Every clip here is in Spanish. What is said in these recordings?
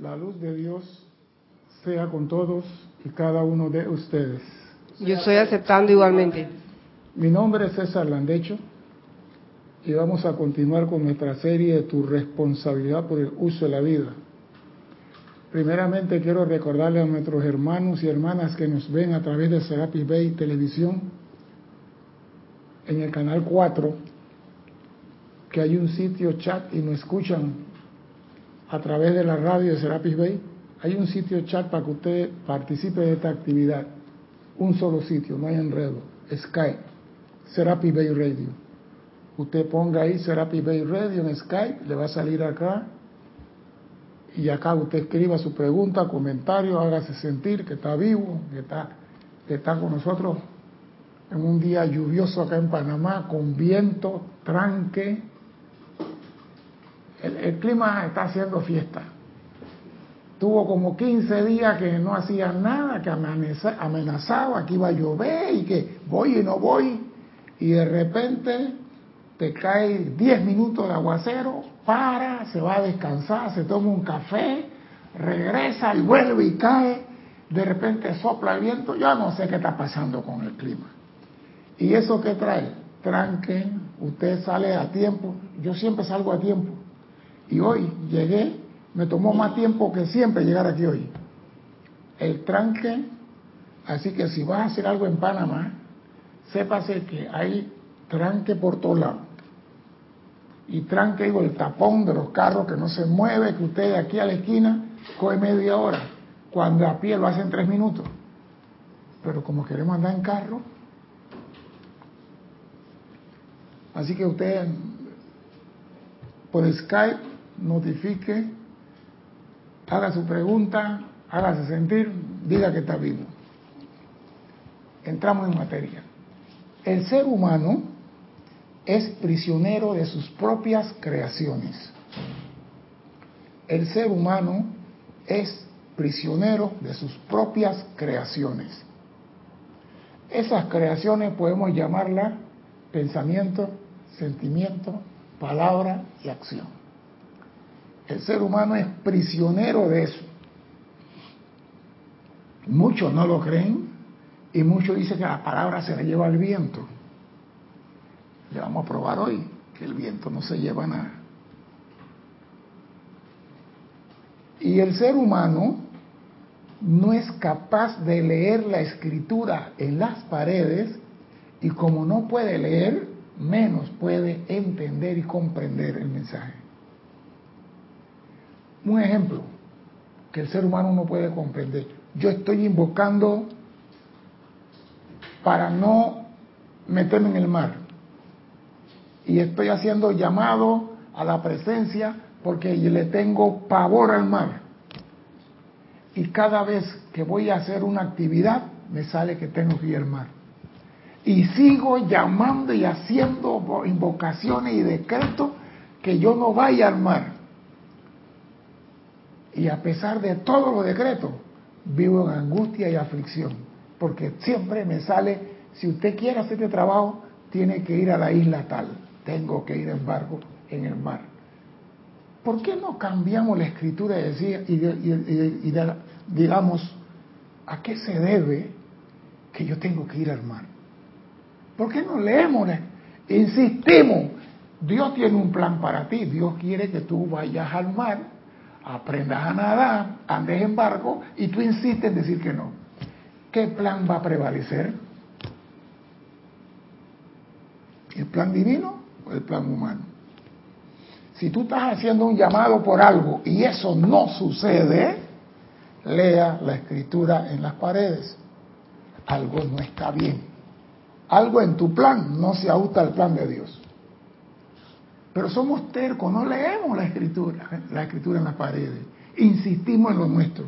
La luz de Dios sea con todos y cada uno de ustedes. Yo estoy aceptando igualmente. Mi nombre es César Landecho y vamos a continuar con nuestra serie de Tu responsabilidad por el uso de la vida. Primeramente quiero recordarle a nuestros hermanos y hermanas que nos ven a través de Serapis Bay Televisión en el canal 4 que hay un sitio chat y nos escuchan a través de la radio de Serapis Bay. Hay un sitio chat para que usted participe de esta actividad. Un solo sitio, no hay enredo. Skype, Serapis Bay Radio. Usted ponga ahí Serapis Bay Radio en Skype, le va a salir acá. Y acá usted escriba su pregunta, comentario, hágase sentir que está vivo, que está, que está con nosotros en un día lluvioso acá en Panamá, con viento, tranque. El, clima está haciendo fiesta. Tuvo como 15 días que no hacía nada, que amenazaba que iba a llover y que voy y no voy. Y de repente te cae 10 minutos de aguacero, para, se va a descansar, se toma un café, regresa y vuelve y cae. De repente sopla el viento. Yo no sé qué está pasando con el clima. ¿Y eso qué trae? Tranque, usted sale a tiempo. Yo siempre salgo a tiempo. Y hoy llegué, me tomó más tiempo que siempre llegar aquí hoy. El tranque, así que si vas a hacer algo en Panamá, sépase que hay tranque por todos lados. Y tranque, digo, el tapón de los carros que no se mueve, que usted de aquí a la esquina coge media hora, cuando a pie lo hacen tres minutos. Pero como queremos andar en carro, así que usted por Skype notifique, haga su pregunta, hágase sentir, diga que está vivo. Entramos en materia. El ser humano es prisionero de sus propias creaciones. El ser humano es prisionero de sus propias creaciones. Esas creaciones podemos llamarlas pensamiento, sentimiento, palabra y acción. El ser humano es prisionero de eso. Muchos no lo creen y muchos dicen que la palabra se la lleva el viento. Le vamos a probar hoy que el viento no se lleva nada. Y el ser humano no es capaz de leer la escritura en las paredes y como no puede leer, menos puede entender y comprender el mensaje. Un ejemplo que el ser humano no puede comprender. Yo estoy invocando para no meterme en el mar y estoy haciendo llamado a la presencia porque le tengo pavor al mar. Y cada vez que voy a hacer una actividad, me sale que tengo que ir al mar. Y sigo llamando y haciendo invocaciones y decretos que yo no vaya al mar. Y a pesar de todos los decretos, vivo en angustia y aflicción. Porque siempre me sale, si usted quiere hacer este trabajo, tiene que ir a la isla tal tengo que ir en barco en el mar. ¿Por qué no cambiamos la escritura y, y, digamos a qué se debe que yo tengo que ir al mar? ¿Por qué no leemos? Insistimos, Dios tiene un plan para ti, Dios quiere que tú vayas al mar, aprendas a nadar, andes en barco y tú insistes en decir que no. ¿Qué plan va a prevalecer? ¿El plan divino el plan humano. Si tú estás haciendo un llamado por algo y eso no sucede, lea la escritura en las paredes. Algo no está bien. Algo en tu plan no se ajusta al plan de Dios. Pero somos tercos, no leemos la escritura, la escritura en las paredes. Insistimos en lo nuestro.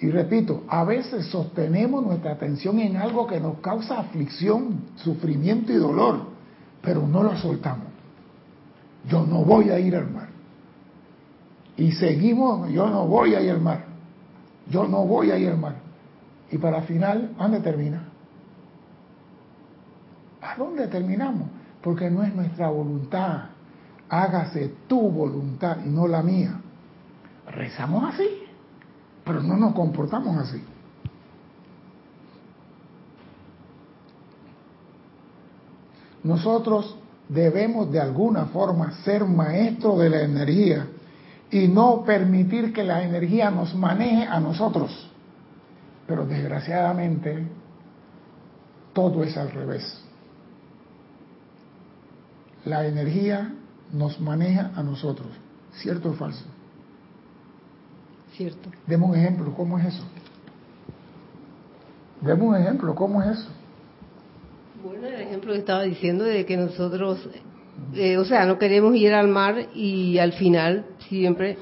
Y repito, a veces sostenemos nuestra atención en algo que nos causa aflicción, sufrimiento y dolor, pero no lo soltamos. Yo no voy a ir al mar. Y seguimos, yo no voy a ir al mar. Yo no voy a ir al mar. Y para final, ¿a dónde termina? ¿A dónde terminamos? Porque no es nuestra voluntad. hágase tu voluntad y no la mía. Rezamos así, pero no nos comportamos así. Nosotros debemos de alguna forma ser maestros de la energía y no permitir que la energía nos maneje a nosotros. Pero desgraciadamente todo es al revés. La energía nos maneja a nosotros. ¿Cierto o falso? Cierto. Demos un ejemplo, ¿cómo es eso? Demos un ejemplo, ¿cómo es eso? Bueno, el ejemplo que estaba diciendo de que nosotros, eh, o sea, no queremos ir al mar y al final siempre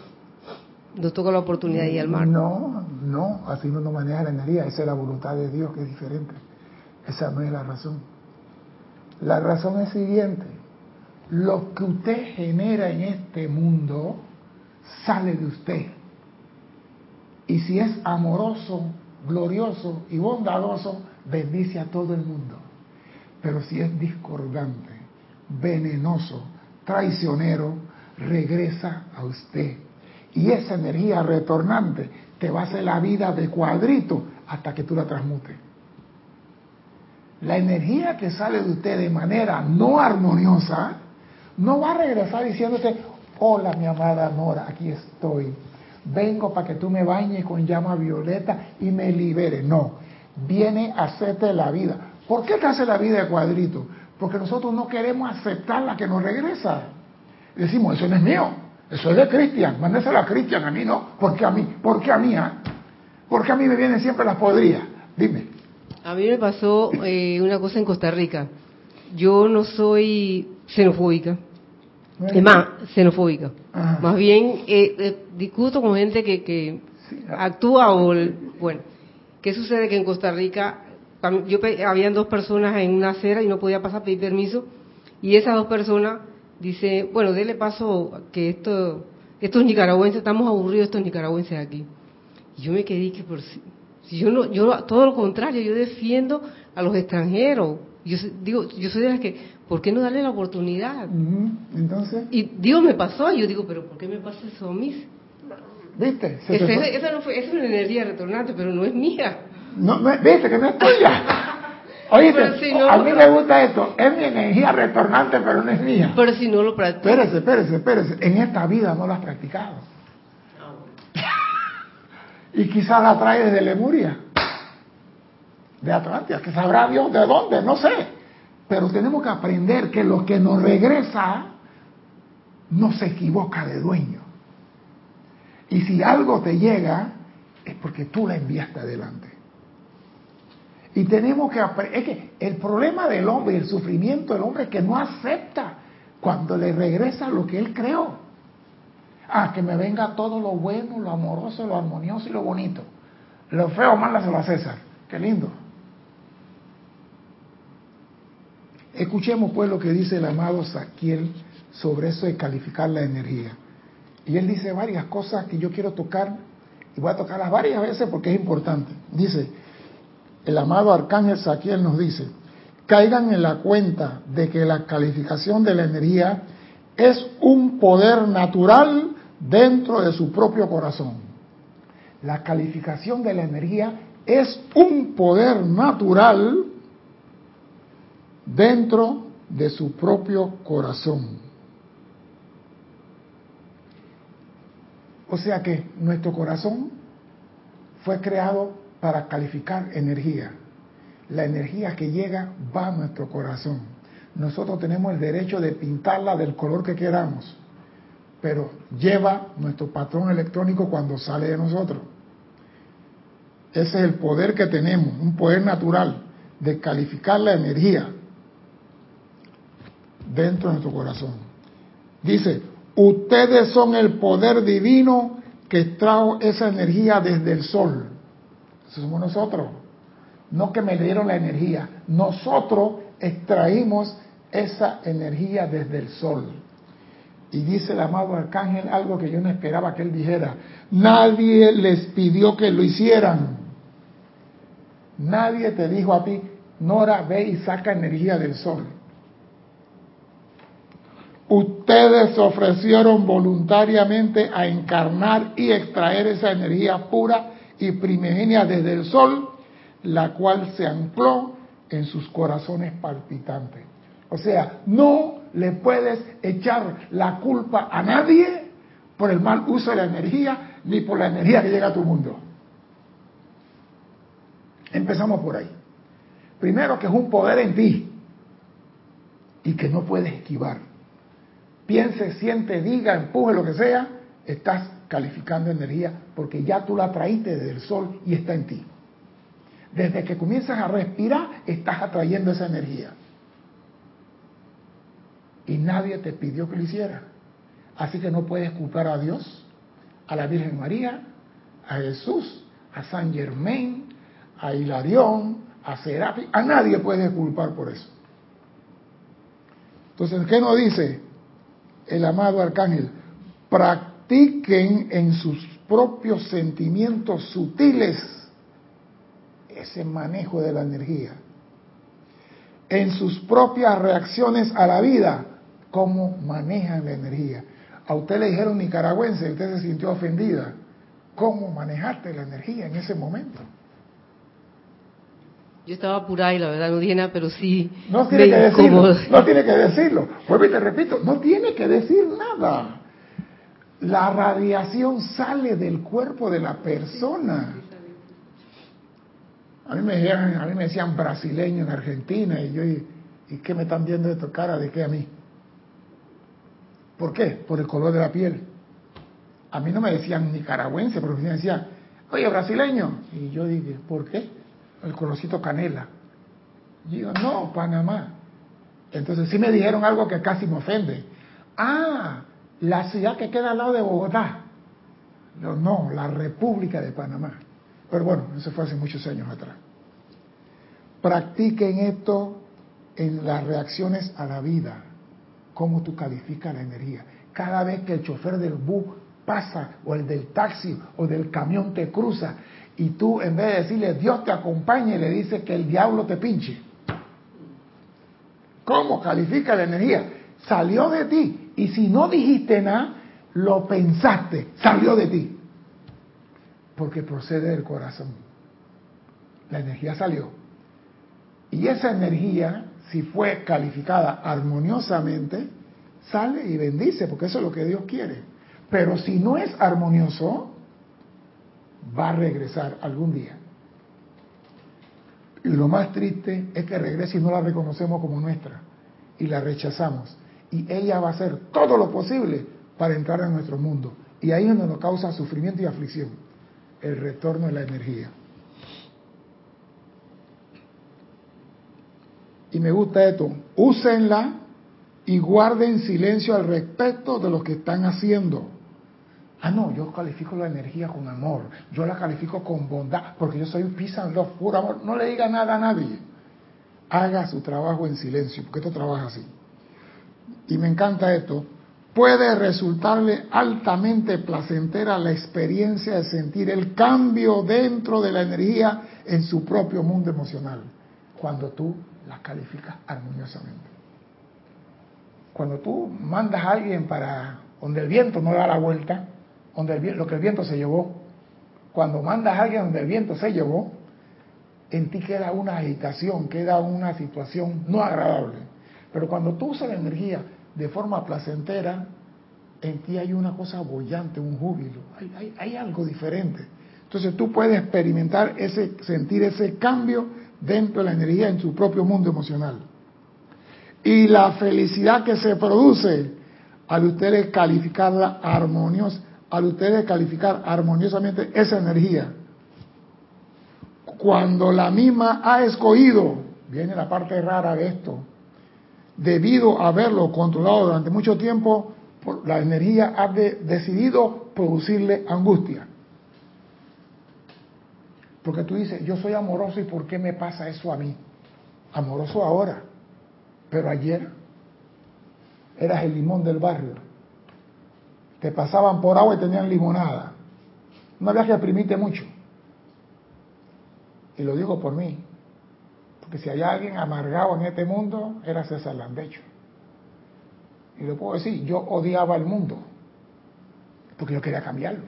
nos toca la oportunidad de ir al mar. No, no, así no nos maneja la energía, esa es la voluntad de Dios que es diferente. Esa no es la razón. La razón es siguiente, lo que usted genera en este mundo sale de usted. Y si es amoroso, glorioso y bondadoso, bendice a todo el mundo. Pero si es discordante, venenoso, traicionero, regresa a usted. Y esa energía retornante te va a hacer la vida de cuadrito hasta que tú la transmutes. La energía que sale de usted de manera no armoniosa no va a regresar diciéndote, hola mi amada Nora, aquí estoy. Vengo para que tú me bañes con llama violeta y me libere. No, viene a hacerte la vida. ¿Por qué te hace la vida de cuadrito? Porque nosotros no queremos aceptar la que nos regresa. Decimos, eso no es mío, eso es de Cristian, mándeselo a Cristian, a mí no. ¿Por qué a mí? ¿Por qué a mí? Ah? ¿Por qué a mí me vienen siempre las podrías? Dime. A mí me pasó eh, una cosa en Costa Rica. Yo no soy xenofóbica. Es más, xenofóbica. Ajá. Más bien, eh, eh, discuto con gente que, que actúa o... Bueno, ¿qué sucede? Que en Costa Rica, yo habían dos personas en una acera y no podía pasar, pedir permiso, y esas dos personas dice, bueno, dele paso que esto, estos nicaragüenses, estamos aburridos estos nicaragüenses aquí. Y yo me quedé que por si, si yo no, yo todo lo contrario, yo defiendo a los extranjeros. Yo digo, yo soy de las que, ¿por qué no darle la oportunidad? Entonces, Y Dios me pasó, y yo digo, pero ¿por qué me pasa eso a mí? ¿viste? Esa, no fue, esa es una energía retornante, pero no es mía. No, no, ¿Viste que no es tuya? Oíste, si no- a mí me gusta esto. Es mi energía retornante, pero no es mía. Pero si no lo practico. Espérese, espérese, espérese. En esta vida no lo has practicado. Y quizás la trae desde Lemuria, de Atlantia, que sabrá Dios de dónde, no sé. Pero tenemos que aprender que lo que nos regresa no se equivoca de dueño. Y si algo te llega, es porque tú la enviaste adelante. Y tenemos que aprender, es que el problema del hombre el sufrimiento del hombre es que no acepta cuando le regresa lo que él creó. Ah, que me venga todo lo bueno, lo amoroso, lo armonioso y lo bonito. Lo feo, mándaselo a César. Qué lindo. Escuchemos pues lo que dice el amado Saquiel sobre eso de calificar la energía. Y él dice varias cosas que yo quiero tocar y voy a tocarlas varias veces porque es importante. Dice, el amado Arcángel Saquiel nos dice, caigan en la cuenta de que la calificación de la energía es un poder natural dentro de su propio corazón. La calificación de la energía es un poder natural dentro de su propio corazón. O sea que nuestro corazón fue creado para calificar energía. La energía que llega va a nuestro corazón. Nosotros tenemos el derecho de pintarla del color que queramos, pero lleva nuestro patrón electrónico cuando sale de nosotros. Ese es el poder que tenemos, un poder natural de calificar la energía dentro de nuestro corazón. Dice, ustedes son el poder divino que trajo esa energía desde el sol. Somos nosotros. No que me dieron la energía. Nosotros extraímos esa energía desde el sol. Y dice el amado arcángel algo que yo no esperaba que él dijera. Nadie les pidió que lo hicieran. Nadie te dijo a ti, Nora, ve y saca energía del sol. Ustedes se ofrecieron voluntariamente a encarnar y extraer esa energía pura y primigenia desde el sol, la cual se ancló en sus corazones palpitantes. O sea, no le puedes echar la culpa a nadie por el mal uso de la energía ni por la energía que llega a tu mundo. Empezamos por ahí. Primero que es un poder en ti y que no puedes esquivar. Piense, siente, diga, empuje, lo que sea, estás calificando energía porque ya tú la traíste desde el sol y está en ti. Desde que comienzas a respirar, estás atrayendo esa energía. Y nadie te pidió que lo hiciera. Así que no puedes culpar a Dios, a la Virgen María, a Jesús, a San Germain, a Hilarión, a Serafi, a nadie puedes culpar por eso. Entonces, ¿qué nos dice el amado arcángel? Practiquen en sus propios sentimientos sutiles ese manejo de la energía. En sus propias reacciones a la vida, cómo manejan la energía. A usted le dijeron nicaragüense y usted se sintió ofendida. ¿Cómo manejaste la energía en ese momento? Yo estaba apurada y la verdad no pero sí. No tiene que decirlo. No tiene que decirlo. Pues te repito, no tiene que decir nada. La radiación sale del cuerpo de la persona. A mí me decían, a mí me decían brasileño en Argentina y yo, ¿y, qué me están viendo de tu cara? ¿De qué a mí? ¿Por qué? Por el color de la piel. A mí no me decían nicaragüense, pero me decían, oye, brasileño. Y yo dije, ¿por qué? El colorcito canela. Y digo, no, Panamá. Entonces sí me dijeron algo que casi me ofende. Ah, la ciudad que queda al lado de Bogotá. No, no, la República de Panamá. Pero bueno, eso fue hace muchos años atrás. Practiquen esto en las reacciones a la vida, cómo tú calificas la energía. Cada vez que el chofer del bus pasa, o el del taxi, o del camión te cruza, y tú en vez de decirle Dios te acompañe, le dices que el diablo te pinche. ¿Cómo califica la energía? Salió de ti. Y si no dijiste nada, lo pensaste, salió de ti porque procede del corazón. La energía salió. Y esa energía, si fue calificada armoniosamente, sale y bendice, porque eso es lo que Dios quiere. Pero si no es armonioso, va a regresar algún día. Y lo más triste es que regrese y no la reconocemos como nuestra y la rechazamos. Y ella va a hacer todo lo posible para entrar en nuestro mundo. Y ahí es donde nos causa sufrimiento y aflicción el retorno de la energía. Y me gusta esto, úsenla y guarden silencio al respecto de lo que están haciendo. Ah, no, yo califico la energía con amor, yo la califico con bondad, porque yo soy peace and love, puro amor. No le diga nada a nadie. Haga su trabajo en silencio, porque esto trabaja así. Y me encanta esto, puede resultarle altamente placentera la experiencia de sentir el cambio dentro de la energía en su propio mundo emocional, cuando tú la calificas armoniosamente. Cuando tú mandas a alguien para donde el viento no da la vuelta, donde lo que el viento se llevó, cuando mandas a alguien donde el viento se llevó, en ti queda una agitación, queda una situación no agradable. Pero cuando tú usas la energía de forma placentera, en ti hay una cosa bollante, un júbilo, hay, algo diferente. Entonces tú puedes experimentar ese, sentir ese cambio dentro de la energía en su propio mundo emocional. Y la felicidad que se produce al ustedes calificarla armoniosa, al ustedes calificar armoniosamente esa energía. Cuando la misma ha escogido, viene la parte rara de esto, debido a haberlo controlado durante mucho tiempo, la energía ha decidido producirle angustia. Porque tú dices, yo soy amoroso y ¿por qué me pasa eso a mí? Amoroso ahora, pero ayer eras el limón del barrio. Te pasaban por agua y tenían limonada. No había que exprimirte mucho. Y lo digo por mí. Porque si hay alguien amargado en este mundo, era César Landecho. y lo puedo decir, yo odiaba el mundo, porque yo quería cambiarlo.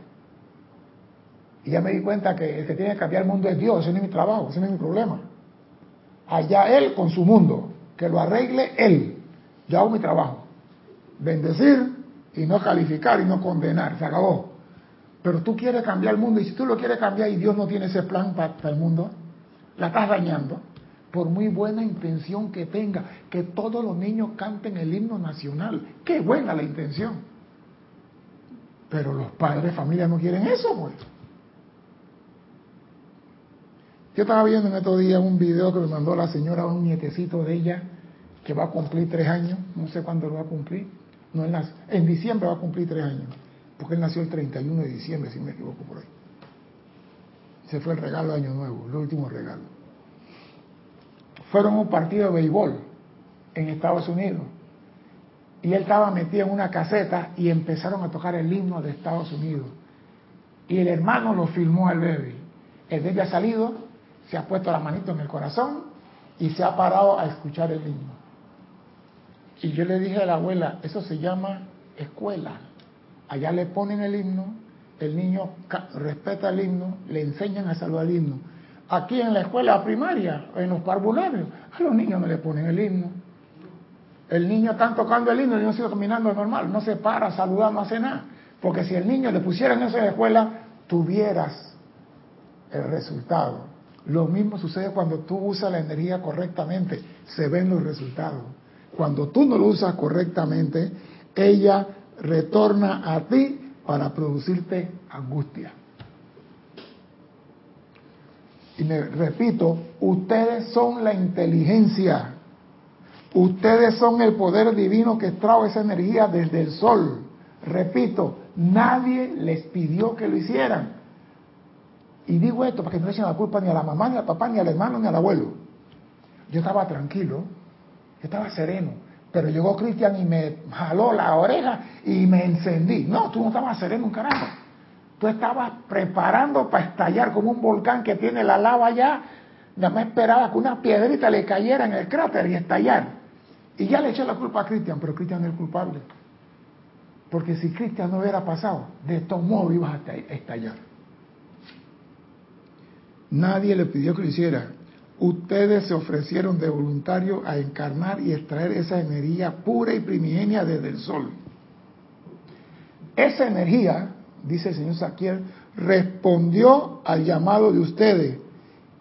Y ya me di cuenta que el que tiene que cambiar el mundo es Dios, ese no es mi trabajo, ese no es mi problema. Allá Él con su mundo, que lo arregle Él. Yo hago mi trabajo. Bendecir y no calificar y no condenar, se acabó. Pero tú quieres cambiar el mundo y si tú lo quieres cambiar y Dios no tiene ese plan para, el mundo, la estás dañando. Por muy buena intención que tenga, que todos los niños canten el himno nacional. Qué buena la intención. Pero los padres de familia no quieren eso, pues. Yo estaba viendo en estos días un video que me mandó la señora, un nietecito de ella, que va a cumplir tres años, no sé cuándo lo va a cumplir, no en, diciembre va a cumplir tres años, porque él nació el 31 de diciembre, si me equivoco por ahí. Se fue el regalo de Año Nuevo, el último regalo. Fueron un partido de béisbol en Estados Unidos y él estaba metido en una caseta y empezaron a tocar el himno de Estados Unidos. Y el hermano lo filmó al bebé. El bebé ha salido se ha puesto la manito en el corazón y se ha parado a escuchar el himno. Y yo le dije a la abuela, eso se llama escuela. Allá le ponen el himno, el niño respeta el himno, le enseñan a saludar el himno. Aquí en la escuela primaria, en los parvularios, a los niños no le ponen el himno. El niño está tocando el himno, el niño sigue caminando normal, no se para, saluda, no hace nada. Porque si el niño le pusieran eso en la escuela, tuvieras el resultado. Lo mismo sucede cuando tú usas la energía correctamente, se ven los resultados. Cuando tú no lo usas correctamente, ella retorna a ti para producirte angustia. Y me repito, ustedes son la inteligencia. Ustedes son el poder divino que trae esa energía desde el sol. Repito, nadie les pidió que lo hicieran. Y digo esto para que no le echen la culpa ni a la mamá, ni al papá, ni al hermano, ni al abuelo. Yo estaba tranquilo, estaba sereno, pero llegó Cristian y me jaló la oreja y me encendí. No, tú no estabas sereno, un carajo. Tú estabas preparando para estallar como un volcán que tiene la lava allá. Nada más esperaba que una piedrita le cayera en el cráter y estallar. Y ya le eché la culpa a Cristian, pero Cristian es el culpable. Porque si Cristian no hubiera pasado, de todos modos ibas a estallar. Nadie le pidió que lo hiciera. Ustedes se ofrecieron de voluntario a encarnar y extraer esa energía pura y primigenia desde el sol. Esa energía, dice el señor Saquiel, respondió al llamado de ustedes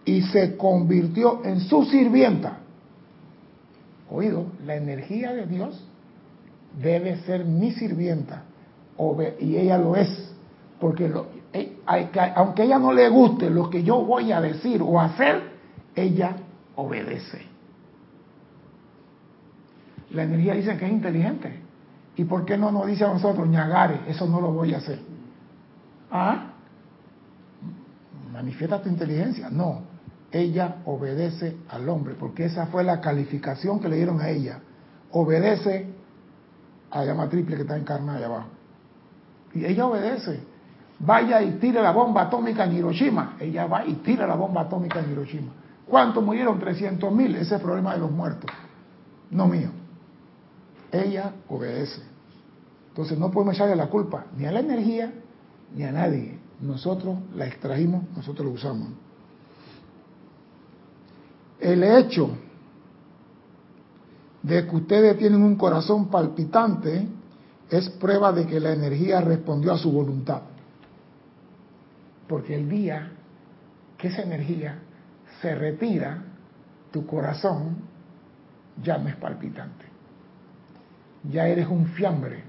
y se convirtió en su sirvienta. Oído, la energía de Dios debe ser mi sirvienta y ella lo es, porque eh, aunque ella no le guste lo que yo voy a decir o hacer, ella obedece. La energía dice que es inteligente. ¿Y por qué no nos dice a nosotros, ñagare, eso no lo voy a hacer? ¿Ah? Manifiesta tu inteligencia. No, ella obedece al hombre, porque esa fue la calificación que le dieron a ella. Obedece a la llama triple que está encarnada allá abajo. Y ella obedece vaya y tire la bomba atómica en Hiroshima. Ella va y tira la bomba atómica en Hiroshima. ¿Cuántos murieron? 300 mil. Ese es el problema de los muertos. No mío. Ella obedece. Entonces no podemos echarle la culpa ni a la energía ni a nadie. Nosotros la extrajimos, nosotros la usamos. El hecho de que ustedes tienen un corazón palpitante es prueba de que la energía respondió a su voluntad. Porque el día que esa energía se retira, tu corazón ya no es palpitante. Ya eres un fiambre,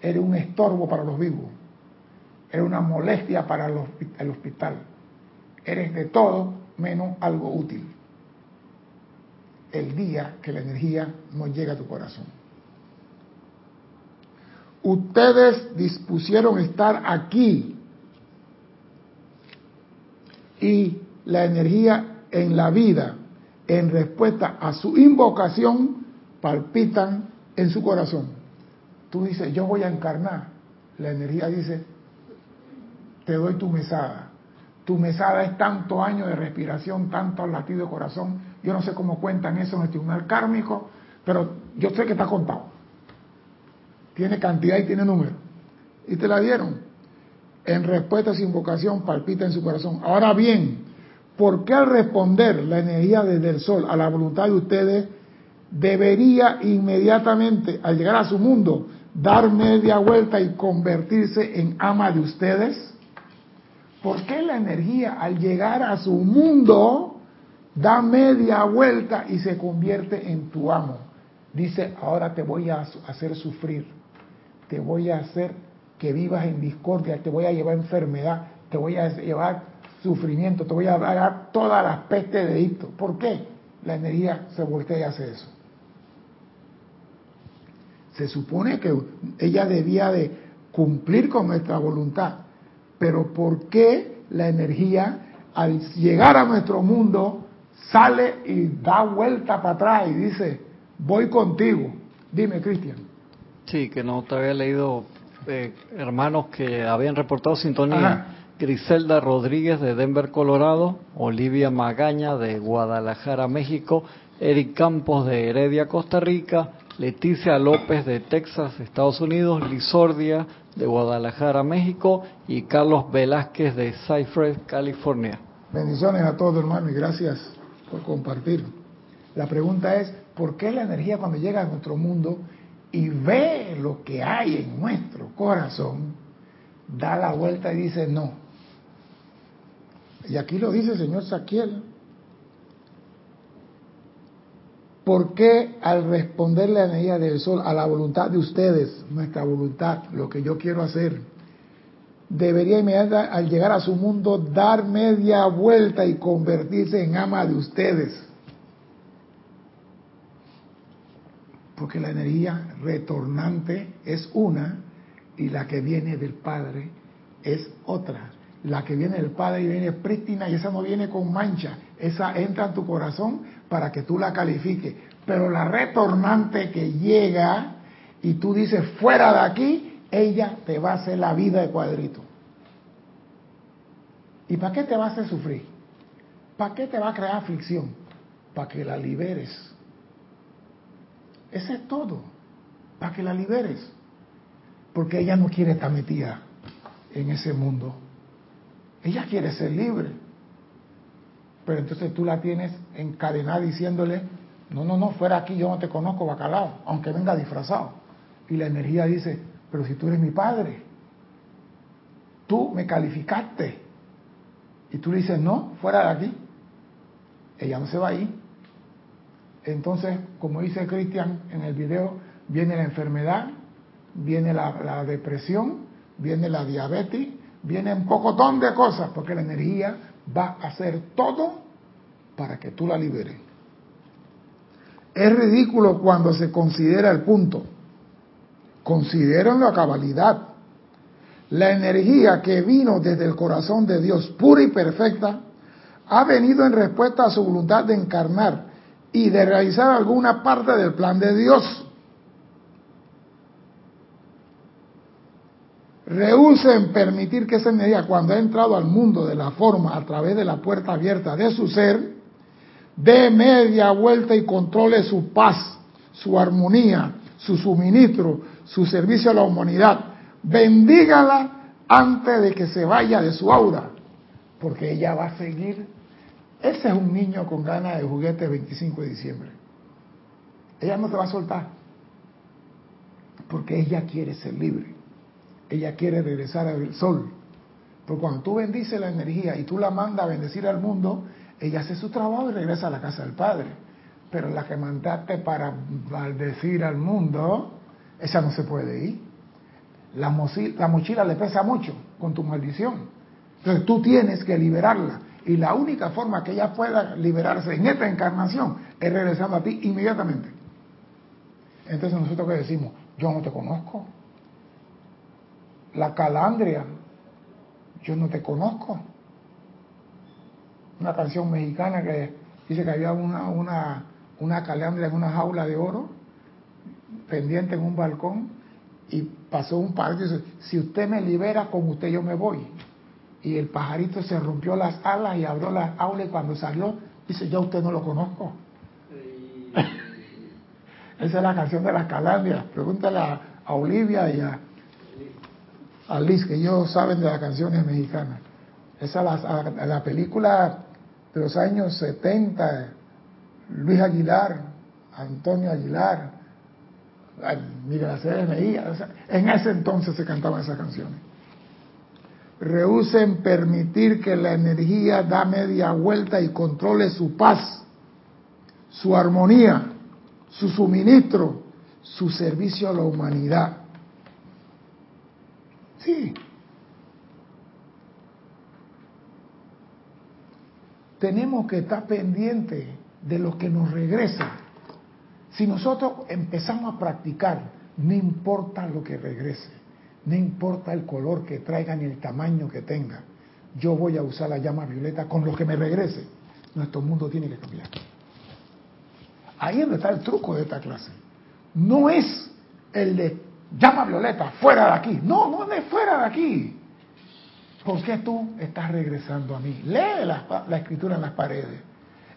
eres un estorbo para los vivos, eres una molestia para el hospital, eres de todo menos algo útil. El día que la energía no llega a tu corazón. Ustedes dispusieron estar aquí y la energía en la vida en respuesta a su invocación palpitan en su corazón. Tú dices, yo voy a encarnar. La energía dice, te doy tu mesada. Tu mesada es tanto año de respiración, tanto latido de corazón. Yo no sé cómo cuentan eso en el tribunal kármico, pero yo sé que está contado. Tiene cantidad y tiene número. Y te la dieron. En respuesta a su invocación palpita en su corazón. Ahora bien, ¿por qué al responder la energía desde el sol a la voluntad de ustedes debería inmediatamente, al llegar a su mundo, dar media vuelta y convertirse en ama de ustedes? ¿Por qué la energía al llegar a su mundo da media vuelta y se convierte en tu amo? Dice, ahora te voy a hacer sufrir, te voy a hacer que vivas en discordia, te voy a llevar enfermedad, te voy a llevar sufrimiento, te voy a dar todas las pestes de Egipto. ¿Por qué? La energía se voltea y hace eso. Se supone que ella debía de cumplir con nuestra voluntad, pero ¿por qué la energía al llegar a nuestro mundo sale y da vuelta para atrás y dice, voy contigo? Dime, Cristian. Sí, que no te había leído eh, hermanos que habían reportado sintonía. Griselda Rodríguez de Denver, Colorado, Olivia Magaña de Guadalajara, México, Eric Campos de Heredia, Costa Rica, Leticia López de Texas, Estados Unidos, Lisordia de Guadalajara, México y Carlos Velázquez de Cypress, California. Bendiciones a todos hermanos y gracias por compartir. La pregunta es, ¿por qué la energía cuando llega a nuestro mundo y ve lo que hay en nuestro corazón, da la vuelta y dice no? Y aquí lo dice el señor Saquiel. ¿Por qué al responder la energía del sol a la voluntad de ustedes, nuestra voluntad, lo que yo quiero hacer, debería inmediatamente al llegar a su mundo dar media vuelta y convertirse en ama de ustedes? Porque la energía retornante es una y la que viene del Padre es otra. La que viene del Padre viene prístina y esa no viene con mancha. Esa entra en tu corazón para que tú la califiques. Pero la retornante que llega y tú dices fuera de aquí, ella te va a hacer la vida de cuadrito. ¿Y para qué te va a hacer sufrir? ¿Para qué te va a crear aflicción? Para que la liberes. Ese es todo. Para que la liberes. Porque ella no quiere estar metida en ese mundo. Ella quiere ser libre. Pero entonces tú la tienes encadenada diciéndole, no, no, no, fuera aquí, yo no te conozco, bacalao, aunque venga disfrazado. Y la energía dice, pero si tú eres mi padre, tú me calificaste. Y tú le dices, no, fuera de aquí. Ella no se va ahí. Entonces, como dice Cristian en el video, viene la enfermedad, viene la depresión, viene la diabetes, viene un pocotón de cosas, porque la energía va a hacer todo para que tú la liberes. Es ridículo cuando se considera el punto. Considérenlo a cabalidad. La energía que vino desde el corazón de Dios, pura y perfecta, ha venido en respuesta a su voluntad de encarnar y de realizar alguna parte del plan de Dios. En permitir que esa energía, cuando ha entrado al mundo de la forma a través de la puerta abierta de su ser, dé media vuelta y controle su paz, su armonía, su suministro, su servicio a la humanidad. Bendígala antes de que se vaya de su aura, porque ella va a seguir. Ese es un niño con ganas de juguete el 25 de diciembre. Ella no te va a soltar, porque ella quiere ser libre. Ella quiere regresar al sol. Porque cuando tú bendices la energía y tú la mandas a bendecir al mundo, ella hace su trabajo y regresa a la casa del Padre. Pero la que mandaste para maldecir al mundo, esa no se puede ir. La, la mochila le pesa mucho con tu maldición. Entonces tú tienes que liberarla. Y la única forma que ella pueda liberarse en esta encarnación es regresando a ti inmediatamente. Entonces nosotros que decimos, yo no te conozco, la calandria, yo no te conozco. Una canción mexicana que dice que había una, una, una calandria en una jaula de oro, pendiente en un balcón, y pasó un pajarito y dice, si usted me libera, con usted yo me voy. Y el pajarito se rompió las alas y abrió las aulas y cuando salió, dice, yo a usted no lo conozco. Esa es la canción de las calandrias. Pregúntale a, a Olivia y a, a Liz, que ellos saben de las canciones mexicanas. Esa la, la película de los años 70, Luis Aguilar, Antonio Aguilar, Miguel Aceves Mejía, en ese entonces se cantaban esas canciones. Rehúsen permitir que la energía da media vuelta y controle su paz, su armonía, su suministro, su servicio a la humanidad. Sí. Tenemos que estar pendientes de lo que nos regresa. Si nosotros empezamos a practicar, no importa lo que regrese, no importa el color que traiga ni el tamaño que tenga, yo voy a usar la llama violeta con lo que me regrese. Nuestro mundo tiene que cambiar. Ahí es donde está el truco de esta clase. No es el de llama violeta, fuera de aquí. No, no es fuera de aquí. ¿Por qué tú estás regresando a mí? Lee la, la escritura en las paredes.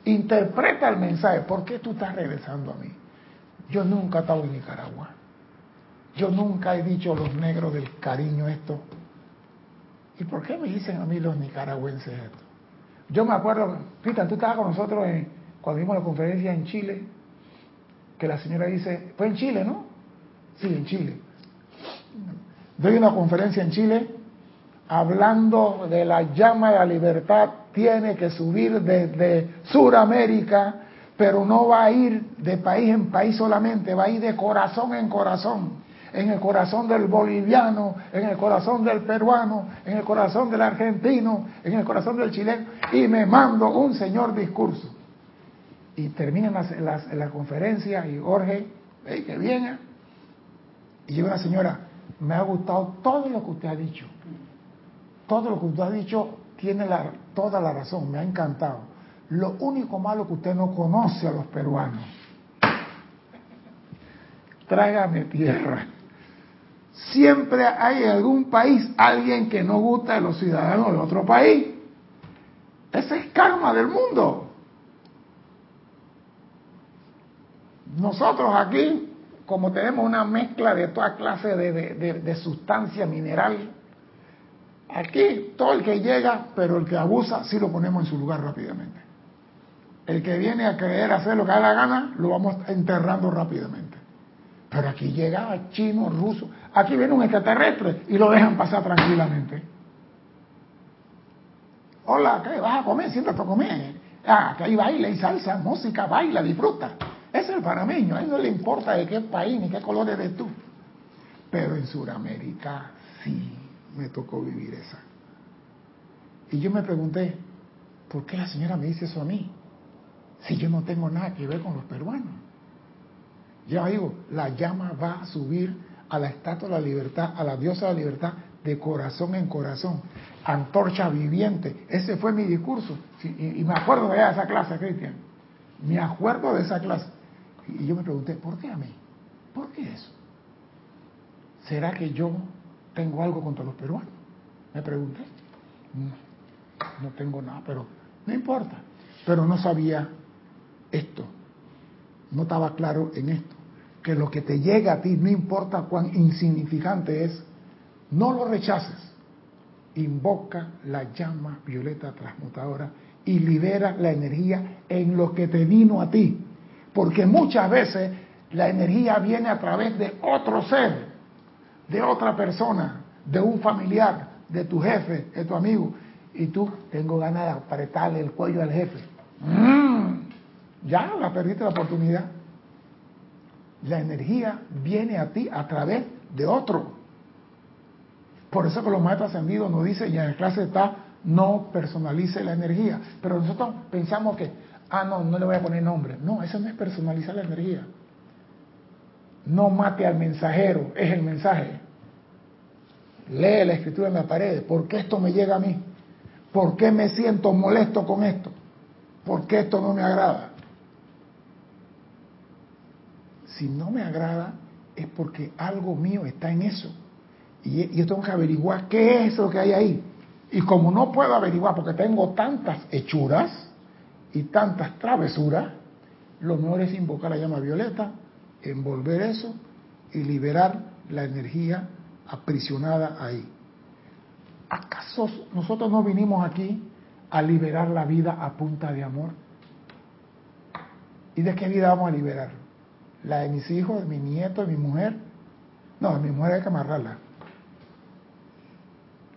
Interpreta el mensaje. ¿Por qué tú estás regresando a mí? Yo nunca he estado en Nicaragua. Yo nunca he dicho a los negros del cariño esto. ¿Y por qué me dicen a mí los nicaragüenses esto? Yo me acuerdo, Pita, tú estabas con nosotros cuando vimos la conferencia en Chile, que la señora dice, fue en Chile, ¿no? Sí, en Chile. Doy una conferencia en Chile hablando de la llama de la libertad, tiene que subir desde Suramérica pero no va a ir de país en país solamente, va a ir de corazón en corazón, en el corazón del boliviano, en el corazón del peruano, en el corazón del argentino, en el corazón del chileno, y me mando un señor discurso. Y termina la, conferencia y Jorge, hey, que viene, y una señora, me ha gustado todo lo que usted ha dicho, todo lo que usted ha dicho tiene toda la razón, me ha encantado lo único malo que usted no conoce a los peruanos. Trágame tierra. Siempre hay en algún país alguien que no gusta de los ciudadanos de otro país. Ese es karma del mundo. Nosotros aquí, como tenemos una mezcla de toda clase de, de sustancia mineral, aquí todo el que llega, pero el que abusa, sí lo ponemos en su lugar rápidamente. El que viene a creer hacer lo que da la gana, lo vamos enterrando rápidamente. Pero aquí llega chino, ruso, aquí viene un extraterrestre y lo dejan pasar tranquilamente. Hola, ¿qué vas a comer? Siéntate a comer. Ah, que hay baile, y salsa, música, baila, disfruta. Es el panameño, a él no le importa de qué país ni qué color eres tú. Pero en Sudamérica sí me tocó vivir esa. Y yo me pregunté, ¿por qué la señora me dice eso a mí? si yo no tengo nada que ver con los peruanos? Ya digo, la llama va a subir a la estatua de la libertad, a la diosa de la libertad, de corazón en corazón. Antorcha viviente. Ese fue mi discurso. Y, me acuerdo de esa clase, Cristian. Me acuerdo de esa clase. Y yo me pregunté, ¿por qué a mí? ¿Por qué eso? ¿Será que yo tengo algo contra los peruanos? Me pregunté. No, no tengo nada, pero no importa. Pero no sabía esto, no estaba claro en esto, que lo que te llega a ti, no importa cuán insignificante es, no lo rechaces. Invoca la llama violeta transmutadora y libera la energía en lo que te vino a ti. Porque muchas veces la energía viene a través de otro ser, de otra persona, de un familiar, de tu jefe, de tu amigo. Y tú, tengo ganas de apretarle el cuello al jefe. Mm. Ya la perdiste la oportunidad. La energía viene a ti a través de otro. Por eso que los maestros ascendidos nos dicen, y en la clase está, no personalice la energía. Pero nosotros pensamos que, ah, no, no le voy a poner nombre. No, eso no es personalizar la energía. No mate al mensajero, es el mensaje. Lee la escritura en la pared. ¿Por qué esto me llega a mí? ¿Por qué me siento molesto con esto? ¿Por qué esto no me agrada? si no me agrada es porque algo mío está en eso. Y yo tengo que averiguar qué es lo que hay ahí. Y como no puedo averiguar porque tengo tantas hechuras y tantas travesuras, lo mejor es invocar la llama violeta, envolver eso y liberar la energía aprisionada ahí. ¿Acaso nosotros no vinimos aquí a liberar la vida a punta de amor? ¿Y de qué vida vamos a liberar? ¿La de mis hijos, de mi nieto, de mi mujer? No, a mi mujer hay que amarrarla.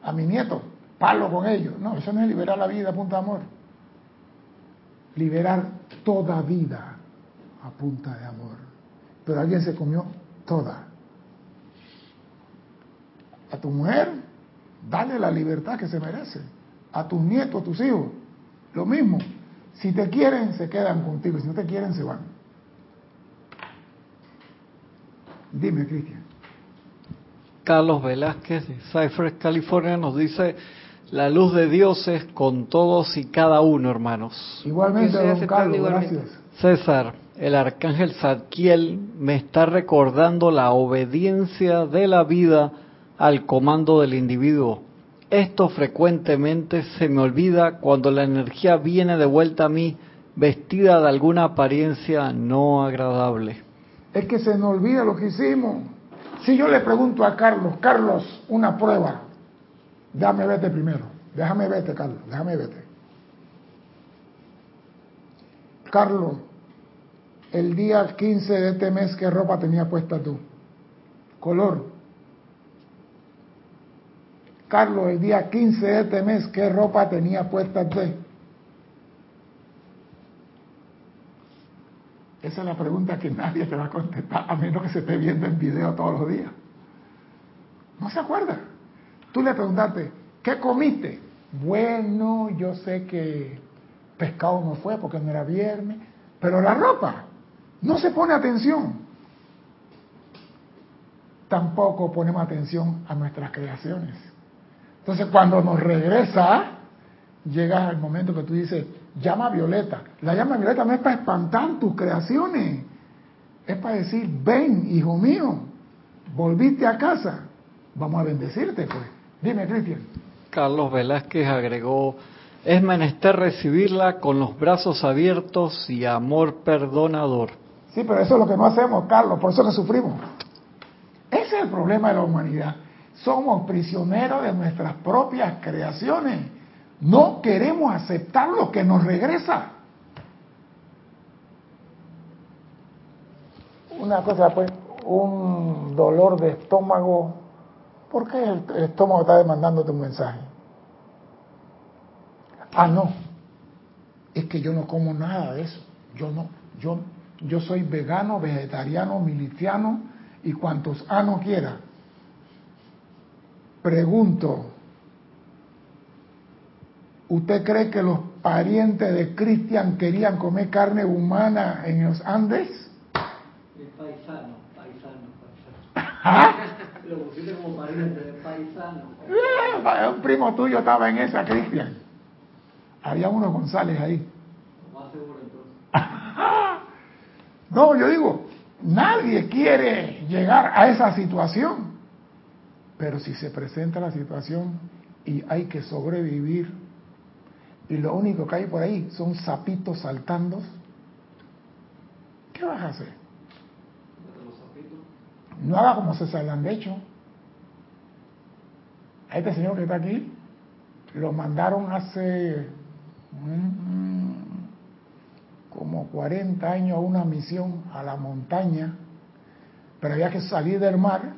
A mi nieto, palo con ellos. No, eso no es liberar la vida a punta de amor. Liberar toda vida a punta de amor. Pero alguien se comió toda. A tu mujer, dale la libertad que se merece. A tus nietos, a tus hijos, lo mismo. Si te quieren, se quedan contigo. Si no te quieren, se van. Dime, Cristian. Carlos Velázquez de Cypress, California, nos dice, la luz de Dios es con todos y cada uno, hermanos. Igualmente, don Carlos, gracias. César, el arcángel Zadkiel me está recordando la obediencia de la vida al comando del individuo. Esto frecuentemente se me olvida cuando la energía viene de vuelta a mí vestida de alguna apariencia no agradable. Es que se nos olvida lo que hicimos. Si yo le pregunto a Carlos, Carlos, una prueba, déjame verte primero, déjame verte, Carlos, déjame verte. Carlos, el día 15 de este mes, ¿qué ropa tenía puesta tú? Color. Carlos, el día 15 de este mes, ¿qué ropa tenía puesta usted? Esa es la pregunta que nadie te va a contestar, a menos que se esté viendo en video todos los días. No se acuerda. Tú le preguntaste, ¿qué comiste? Bueno, yo sé que pescado no fue porque no era viernes, pero la ropa, no se pone atención. Tampoco ponemos atención a nuestras creaciones. Entonces, cuando nos regresa, llega el momento que tú dices, llama violeta. La llama violeta no es para espantar tus creaciones, es para decir, ven, hijo mío, volviste a casa, vamos a bendecirte, pues. Dime, Cristian. Carlos Velázquez agregó, es menester recibirla con los brazos abiertos y amor perdonador. Sí, pero eso es lo que no hacemos, Carlos, por eso que sufrimos. Ese es el problema de la humanidad. Somos prisioneros de nuestras propias creaciones no queremos aceptar lo que nos regresa. Una cosa, pues, un dolor de estómago. ¿Por qué el, estómago está demandándote un mensaje? Ah, no. Es que yo no como nada de eso. Yo no. Yo, yo soy vegano, vegetariano, miliciano y cuantos A no quiera. Pregunto, ¿Usted cree que los parientes de Cristian querían comer carne humana en los Andes? Es paisano, paisano, paisano. ¿Ah? Lo pusiste como pariente, de paisano. Eh, un primo tuyo estaba en esa, Cristian. Había uno González ahí. Más seguro entonces. no, yo digo, nadie quiere llegar a esa situación. Pero si se presenta la situación y hay que sobrevivir, y lo único que hay por ahí son sapitos saltando, ¿qué vas a hacer? No haga como se salgan de hecho. A este señor que está aquí, lo mandaron hace mm, como 40 años a una misión a la montaña, pero había que salir del mar,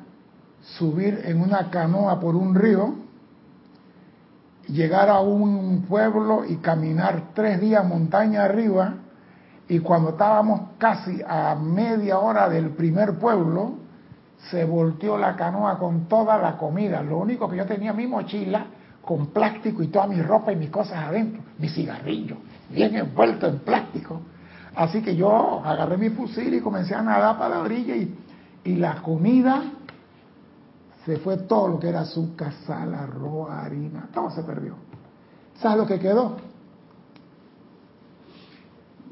subir en una canoa por un río, llegar a un pueblo y caminar tres días montaña arriba y cuando estábamos casi a media hora del primer pueblo, se volteó la canoa con toda la comida. Lo único que yo tenía mi mochila con plástico y toda mi ropa y mis cosas adentro, mi cigarrillo, bien envuelto en plástico. Así que yo agarré mi fusil y comencé a nadar para la orilla y, y la comida se fue todo lo que era azúcar, sal, arroz, harina, todo se perdió. ¿Sabes lo que quedó?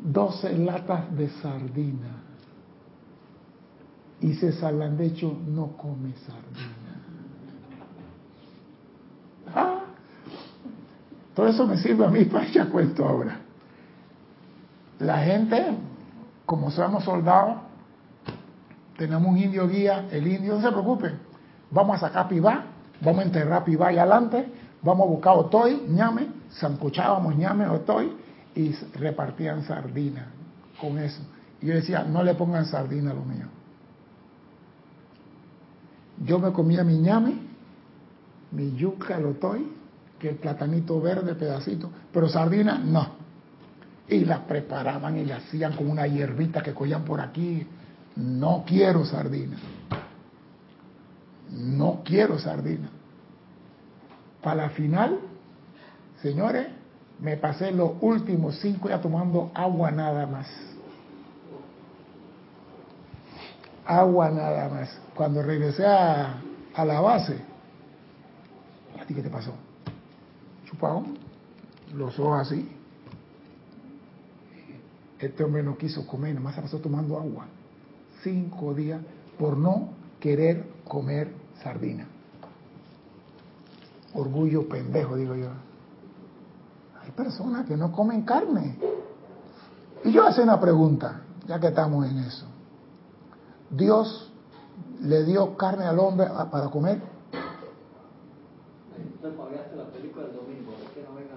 12 latas de sardina. Y ese hecho no come sardina. Ah, todo eso me sirve a mí para echar cuento ahora. La gente, como somos soldados, tenemos un indio guía, el indio, no se preocupen, vamos a sacar pibá, vamos a enterrar pibá allá adelante, vamos a buscar otoy, ñame, zancochábamos ñame, otoy, y repartían sardinas con eso. Y yo decía, no le pongan sardina a lo mío. Yo me comía mi ñame, mi yuca, el otoy, que el platanito verde, pedacito, pero sardina no. Y las preparaban y las hacían con una hierbita que cogían por aquí. No quiero sardina. No quiero sardina. Para la final, señores, me pasé los últimos cinco días tomando agua nada más. Agua nada más. Cuando regresé a, a la base, ¿a ti qué te pasó? chupado, los ojos así. Este hombre no quiso comer, nomás se pasó tomando agua. Cinco días por no querer comer sardina. Orgullo pendejo, digo yo. Hay personas que no comen carne. Y yo hace una pregunta, ya que estamos en eso. Dios le dio carne al hombre para comer.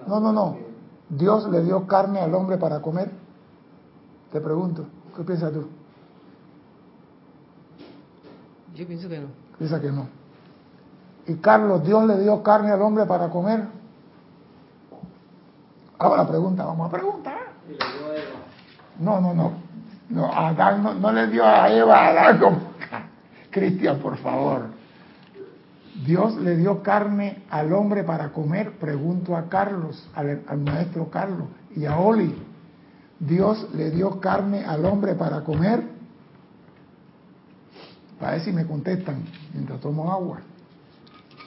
No, no, no. Dios le dio carne al hombre para comer. Te pregunto, ¿qué piensas tú? Yo pienso que no. Piensa que no. Y Carlos, ¿Dios le dio carne al hombre para comer? Ahora la pregunta, vamos a preguntar. No, no, no. No, Adán no, le dio a Eva a Adán como... Cristian, por favor. Dios le dio carne al hombre para comer, pregunto a Carlos, al, maestro Carlos y a Oli. Dios le dio carne al hombre para comer. Para ver si me contestan mientras tomo agua.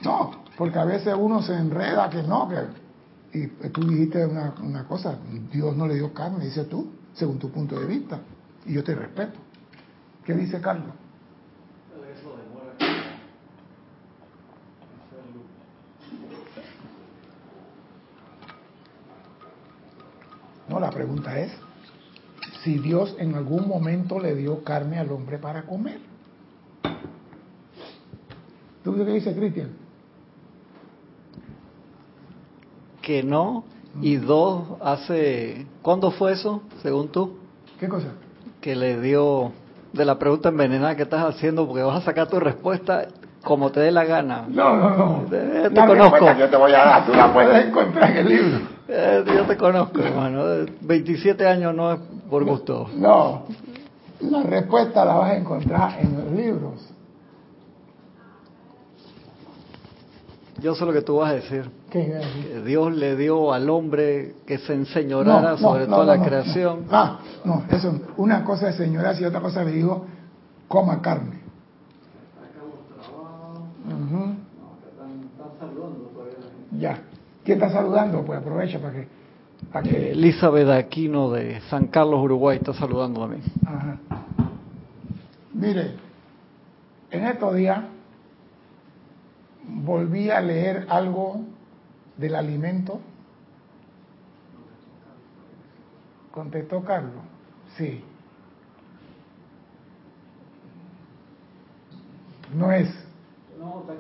No, porque a veces uno se enreda que no, que, y tú dijiste una, una cosa, Dios no le dio carne, dice tú, según tu punto de vista, y yo te respeto. ¿Qué dice Carlos? No, la pregunta es si Dios en algún momento le dio carne al hombre para comer. ¿Tú qué dice Cristian? Que no. Y dos, hace... ¿Cuándo fue eso, según tú? ¿Qué cosa? Que le dio de la pregunta envenenada que estás haciendo, porque vas a sacar tu respuesta como te dé la gana. No, no, no. Te, conozco. Yo te voy a dar, tú la puedes encontrar en el libro. Eh, yo te conozco, hermano. 27 años no es por gusto. No, la respuesta la vas a encontrar en los libros. Yo sé lo que tú vas a decir. Que Dios le dio al hombre que se enseñorara sobre toda la creación. Ah, no, eso. Una cosa es señoras y otra cosa le digo, coma carne. Ya. ¿Quién está saludando? Pues aprovecha para que... Para que... Elizabeth Aquino de San Carlos, Uruguay, está saludando a mí. Ajá. Mire, en estos días volví a leer algo del alimento. ¿Contestó Carlos? Sí. No es. No, está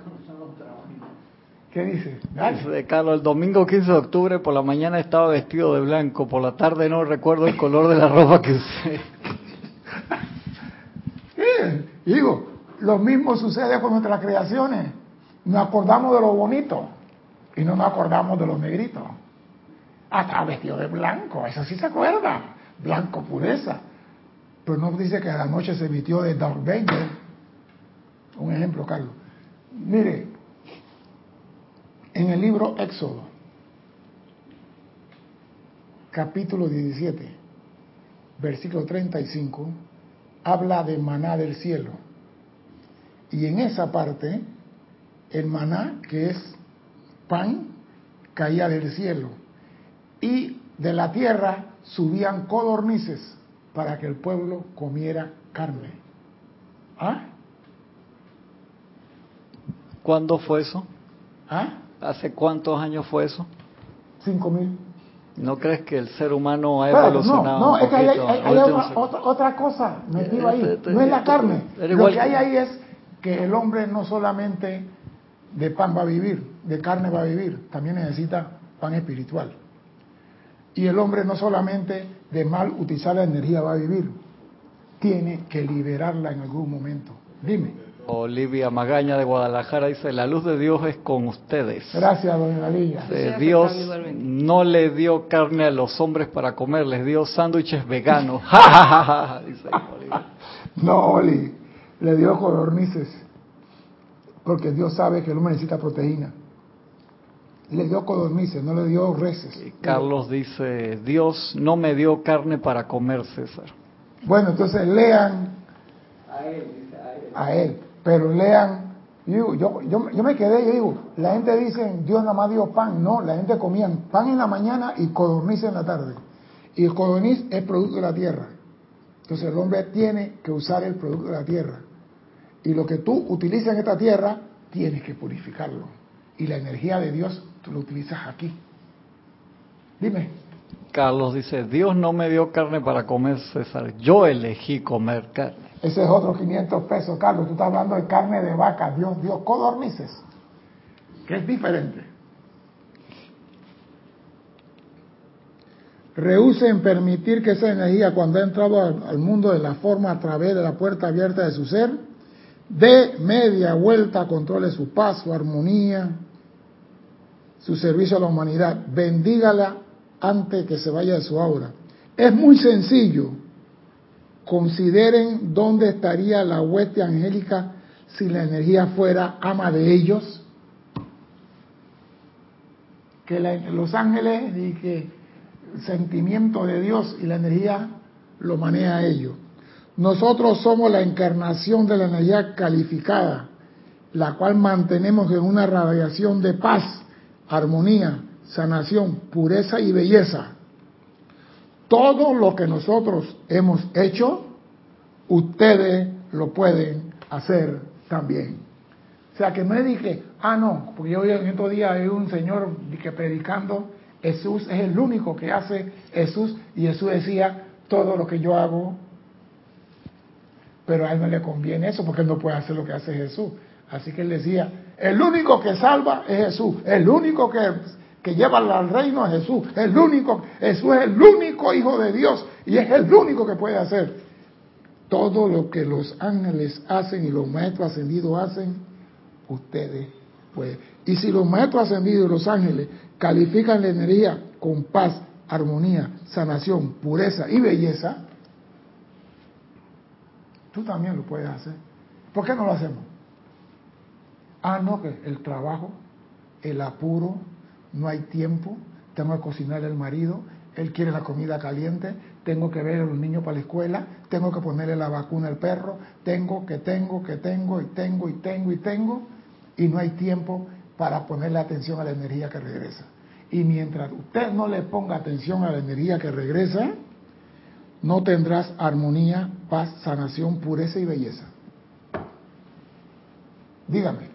¿Qué dice? De Carlos, el domingo 15 de octubre por la mañana estaba vestido de blanco, por la tarde no recuerdo el color de la ropa que usé. Digo, lo mismo sucede con nuestras creaciones. Nos acordamos de lo bonito y no nos acordamos de lo negrito. Hasta vestido de blanco, eso sí se acuerda. Blanco pureza. Pero no dice que a la noche se vistió de Dark Vader. Un ejemplo, Carlos. Mire, en el libro Éxodo, capítulo 17, versículo 35, habla de maná del cielo. Y en esa parte, el maná, que es pan, caía del cielo. Y de la tierra subían codornices para que el pueblo comiera carne. ¿Ah? ¿Cuándo fue eso? ¿Ah? ¿Hace cuántos años fue eso? Cinco mil. ¿No crees que el ser humano ha evolucionado? No, no, es que hay, otra, cosa metida ahí. Este, no es la carne. Lo que hay ahí es que el hombre no solamente de pan va a vivir, de carne va a vivir, también necesita pan espiritual. Y el hombre no solamente de mal utilizar la energía va a vivir, tiene que liberarla en algún momento. Dime. Olivia Magaña de Guadalajara dice, la luz de Dios es con ustedes. Gracias, doña Lidia. Dios no le dio carne a los hombres para comer, les dio sándwiches veganos. dice no, Oli, le dio codornices, porque Dios sabe que el hombre necesita proteína. Le dio codornices, no le dio reses. Carlos dice, Dios no me dio carne para comer, César. Bueno, entonces lean a él. A él pero lean. Yo, yo, yo, me quedé, yo digo, la gente dice, Dios nada más dio pan. No, la gente comía pan en la mañana y codorniz en la tarde. Y el codorniz es producto de la tierra. Entonces el hombre tiene que usar el producto de la tierra. Y lo que tú utilizas en esta tierra, tienes que purificarlo. Y la energía de Dios, tú lo utilizas aquí. Dime. Carlos dice, Dios no me dio carne para comer, César. Yo elegí comer carne. Ese es otro 500 pesos, Carlos. Tú estás hablando de carne de vaca. Dios, Dios, codornices. Que es diferente. Rehúse en permitir que esa energía, cuando ha entrado al, mundo de la forma a través de la puerta abierta de su ser, dé media vuelta, controle su paz, su armonía, su servicio a la humanidad. Bendígala antes que se vaya de su aura. Es muy sencillo Consideren dónde estaría la hueste angélica si la energía fuera ama de ellos. Que los ángeles y que el sentimiento de Dios y la energía lo maneja a ellos. Nosotros somos la encarnación de la energía calificada, la cual mantenemos en una radiación de paz, armonía, sanación, pureza y belleza todo lo que nosotros hemos hecho, ustedes lo pueden hacer también. O sea, que no es dije, ah, no, porque yo en estos días hay un señor que predicando, Jesús es el único que hace Jesús, y Jesús decía, todo lo que yo hago, pero a él no le conviene eso, porque él no puede hacer lo que hace Jesús. Así que él decía, el único que salva es Jesús, el único que que lleva al reino a Jesús. El único, Jesús es el único Hijo de Dios y es el único que puede hacer. Todo lo que los ángeles hacen y los maestros ascendidos hacen, ustedes pueden. Y si los maestros ascendidos y los ángeles califican la energía con paz, armonía, sanación, pureza y belleza, tú también lo puedes hacer. ¿Por qué no lo hacemos? Ah, no, que el trabajo, el apuro, no hay tiempo, tengo que cocinar el marido, él quiere la comida caliente, tengo que ver a los niños para la escuela, tengo que ponerle la vacuna al perro, tengo que tengo que tengo y tengo y tengo y tengo, y no hay tiempo para ponerle atención a la energía que regresa. Y mientras usted no le ponga atención a la energía que regresa, no tendrás armonía, paz, sanación, pureza y belleza. Dígame.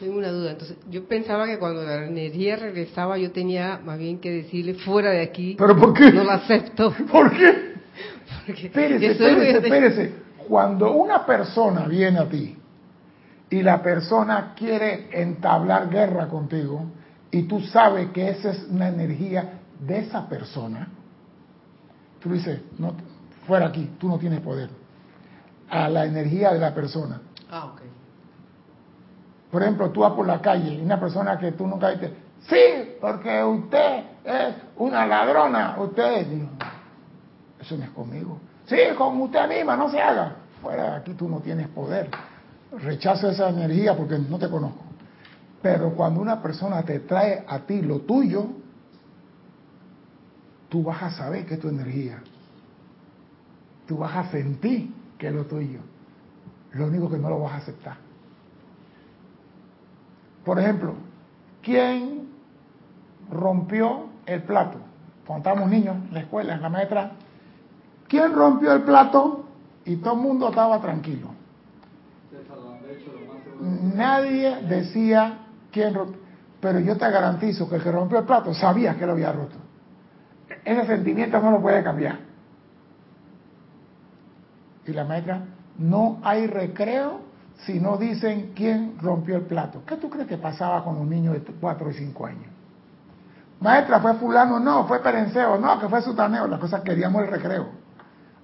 Tengo una duda. Entonces, yo pensaba que cuando la energía regresaba, yo tenía más bien que decirle fuera de aquí. ¿Pero por qué? No la acepto. ¿Por qué? Porque espérese, espérese, espérese. Cuando una persona viene a ti y la persona quiere entablar guerra contigo y tú sabes que esa es una energía de esa persona, tú dices, no, fuera aquí, tú no tienes poder. A la energía de la persona. Ah, ok. Por ejemplo, tú vas por la calle y una persona que tú nunca viste, sí, porque usted es una ladrona, usted, eso no es conmigo. Sí, con usted misma, no se haga. Fuera de aquí tú no tienes poder. Rechazo esa energía porque no te conozco. Pero cuando una persona te trae a ti lo tuyo, tú vas a saber que es tu energía. Tú vas a sentir que es lo tuyo. Lo único que no lo vas a aceptar. Por ejemplo, ¿quién rompió el plato? Cuando estábamos niños en la escuela, en la maestra, ¿quién rompió el plato? Y todo el mundo estaba tranquilo. Nadie decía quién rompió. Pero yo te garantizo que el que rompió el plato sabía que lo había roto. Ese sentimiento no lo puede cambiar. Y la maestra, no hay recreo si no dicen quién rompió el plato. ¿Qué tú crees que pasaba con un niño de 4 y 5 años? Maestra, fue fulano, no, fue perenceo, no, que fue sutaneo. La cosa queríamos el recreo.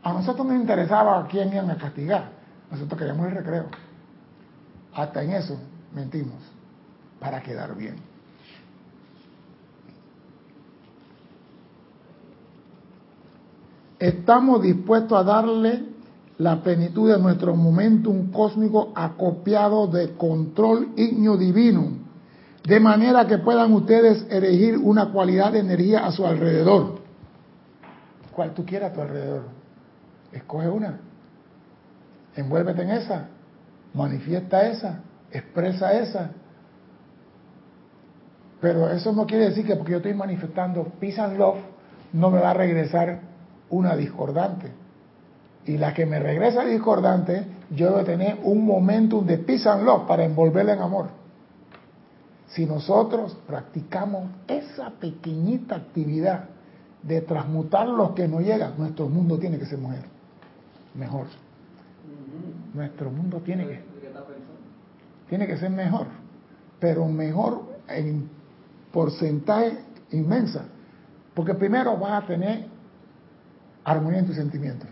A nosotros nos interesaba a quién iban a castigar. Nosotros queríamos el recreo. Hasta en eso mentimos, para quedar bien. Estamos dispuestos a darle la plenitud de nuestro momentum cósmico acopiado de control ignio divino, de manera que puedan ustedes elegir una cualidad de energía a su alrededor. Cual tú quieras a tu alrededor. Escoge una. Envuélvete en esa. Manifiesta esa. Expresa esa. Pero eso no quiere decir que porque yo estoy manifestando peace and love, no me va a regresar una discordante y la que me regresa discordante, yo debo tener un momentum de peace and love para envolverla en amor. Si nosotros practicamos esa pequeñita actividad de transmutar lo que nos llega, nuestro mundo tiene que ser mujer. Mejor. Nuestro mundo tiene que, tiene que ser mejor. Pero mejor en porcentaje inmensa. Porque primero vas a tener armonía en tus sentimientos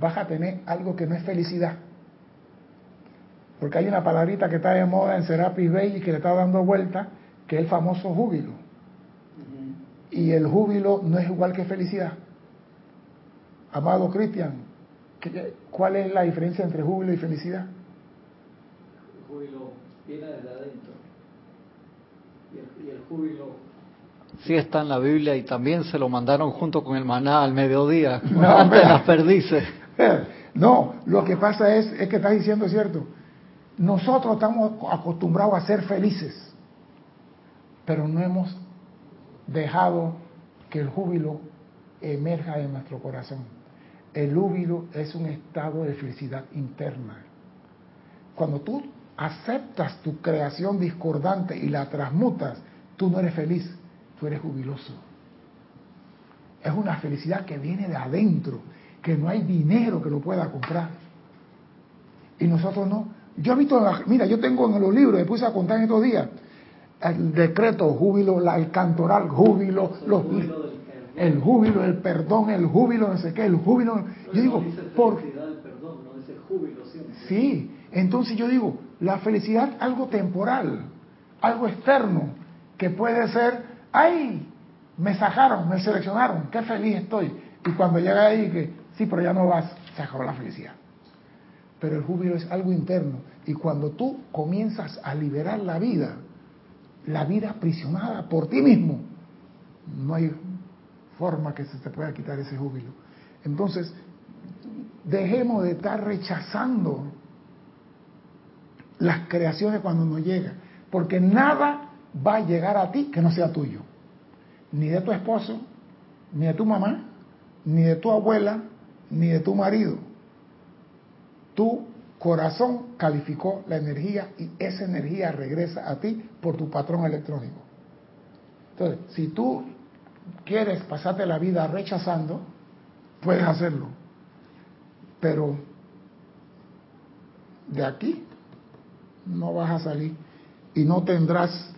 vas a tener algo que no es felicidad. Porque hay una palabrita que está de moda en Serapis Bay y que le está dando vuelta, que es el famoso júbilo. Y el júbilo no es igual que felicidad. Amado Cristian, ¿cuál es la diferencia entre júbilo y felicidad? El júbilo viene desde adentro. Y el, júbilo sí está en la Biblia y también se lo mandaron junto con el maná al mediodía, no, antes las perdices. No, lo que pasa es, es que estás diciendo cierto. Nosotros estamos acostumbrados a ser felices, pero no hemos dejado que el júbilo emerja de nuestro corazón. El júbilo es un estado de felicidad interna. Cuando tú aceptas tu creación discordante y la transmutas, tú no eres feliz, tú eres jubiloso. Es una felicidad que viene de adentro, que no hay dinero que lo pueda comprar. Y nosotros no. Yo he visto, mira, yo tengo en los libros, me puse a contar en estos días, el decreto, júbilo, el cantoral, júbilo, los, el júbilo, el perdón, el júbilo, no sé qué, el júbilo. yo digo, por... Sí, entonces yo digo, la felicidad algo temporal, algo externo, que puede ser, ay, me sacaron, me seleccionaron, qué feliz estoy. Y cuando llega ahí que Sí, pero ya no vas, se acabó la felicidad. Pero el júbilo es algo interno. Y cuando tú comienzas a liberar la vida, la vida aprisionada por ti mismo, no hay forma que se te pueda quitar ese júbilo. Entonces, dejemos de estar rechazando las creaciones cuando nos llega, porque nada va a llegar a ti que no sea tuyo, ni de tu esposo, ni de tu mamá, ni de tu abuela, ni de tu marido. Tu corazón calificó la energía y esa energía regresa a ti por tu patrón electrónico. Entonces, si tú quieres pasarte la vida rechazando, puedes hacerlo. Pero de aquí no vas a salir y no tendrás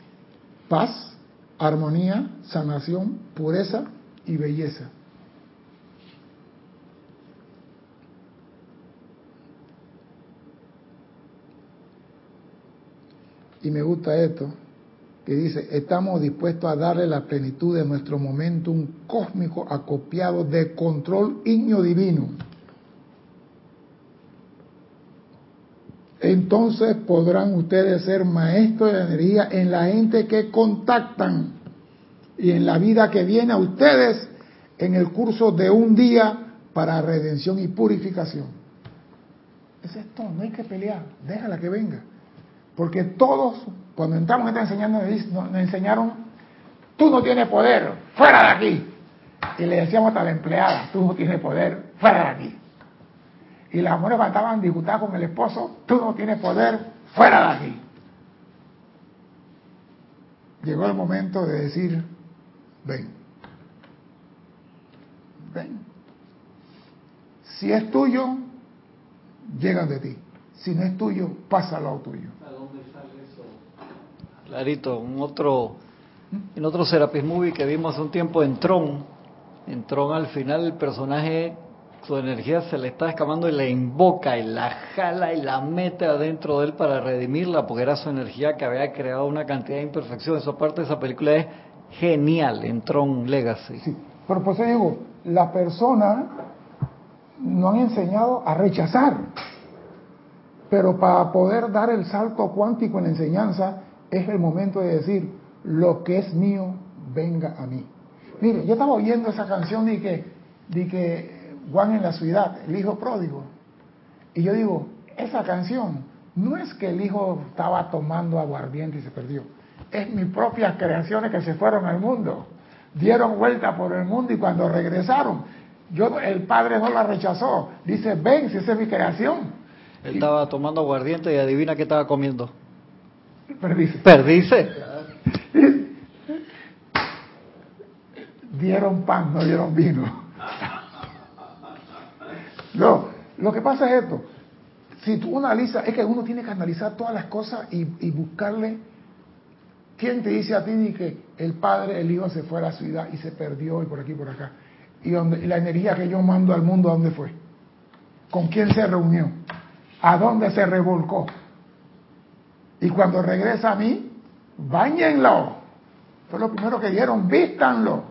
paz, armonía, sanación, pureza y belleza. Y me gusta esto, que dice, estamos dispuestos a darle la plenitud de nuestro momentum cósmico acopiado de control ignio divino. Entonces podrán ustedes ser maestros de energía en la gente que contactan y en la vida que viene a ustedes en el curso de un día para redención y purificación. Es esto, no hay que pelear, déjala que venga. Porque todos, cuando entramos en esta enseñanza, nos enseñaron, tú no tienes poder, fuera de aquí. Y le decíamos a la empleada, tú no tienes poder, fuera de aquí. Y las mujeres estaban discutiendo con el esposo, tú no tienes poder, fuera de aquí. Llegó el momento de decir, ven, Si es tuyo, llegan de ti. Si no es tuyo, pasa al lado tuyo. ¿A dónde sale eso? Clarito, un otro, en otro Serapis Movie que vimos hace un tiempo en Tron, en Tron al final el personaje, su energía se le está escapando y la invoca y la jala y la mete adentro de él para redimirla, porque era su energía que había creado una cantidad de imperfecciones. Esa parte de esa película es genial en Tron Legacy. Sí, pero por eso digo, la persona no han enseñado a rechazar. Pero para poder dar el salto cuántico en la enseñanza, es el momento de decir, lo que es mío, venga a mí. Mire, yo estaba oyendo esa canción de que, de que Juan en la ciudad, el hijo pródigo. Y yo digo, esa canción no es que el hijo estaba tomando aguardiente y se perdió. Es mis propias creaciones que se fueron al mundo. Dieron vuelta por el mundo y cuando regresaron, yo, el padre no la rechazó. Dice, ven, si esa es mi creación. Él estaba tomando aguardiente y adivina qué estaba comiendo. Perdice. Perdice. Dieron pan, no dieron vino. No, lo que pasa es esto. Si tú analizas, es que uno tiene que analizar todas las cosas y, buscarle. ¿Quién te dice a ti que el padre, el hijo se fue a la ciudad y se perdió y por aquí y por acá? Y, donde, y la energía que yo mando al mundo, ¿a dónde fue? ¿Con quién se reunió? ¿A dónde se revolcó? Y cuando regresa a mí, bañenlo. Fue lo primero que dieron, vístanlo.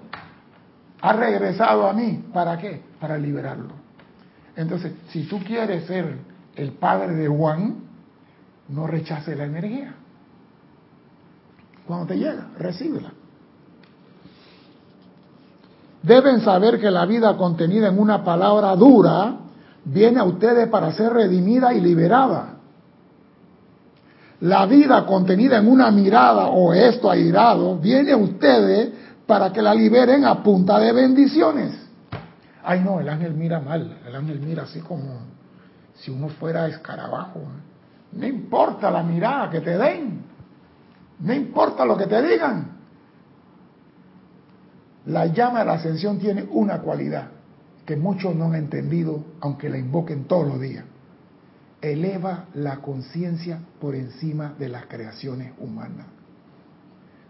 Ha regresado a mí. ¿Para qué? Para liberarlo. Entonces, si tú quieres ser el padre de Juan, no rechaces la energía. Cuando te llega, recíbela. Deben saber que la vida contenida en una palabra dura viene a ustedes para ser redimida y liberada. La vida contenida en una mirada o esto airado viene a ustedes para que la liberen a punta de bendiciones. Ay no, el ángel mira mal, el ángel mira así como si uno fuera escarabajo. No importa la mirada que te den, no importa lo que te digan. La llama de la ascensión tiene una cualidad que muchos no han entendido, aunque la invoquen todos los días. Eleva la conciencia por encima de las creaciones humanas.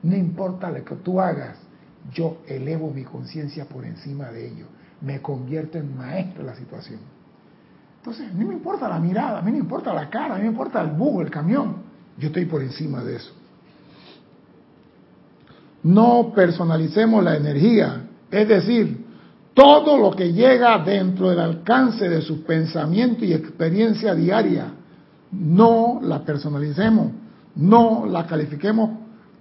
No importa lo que tú hagas, yo elevo mi conciencia por encima de ello. Me convierto en maestro de la situación. Entonces, no me importa la mirada, a mí no me importa la cara, a mí me importa el búho, el camión. Yo estoy por encima de eso. No personalicemos la energía, es decir, todo lo que llega dentro del alcance de su pensamiento y experiencia diaria, no la personalicemos, no la califiquemos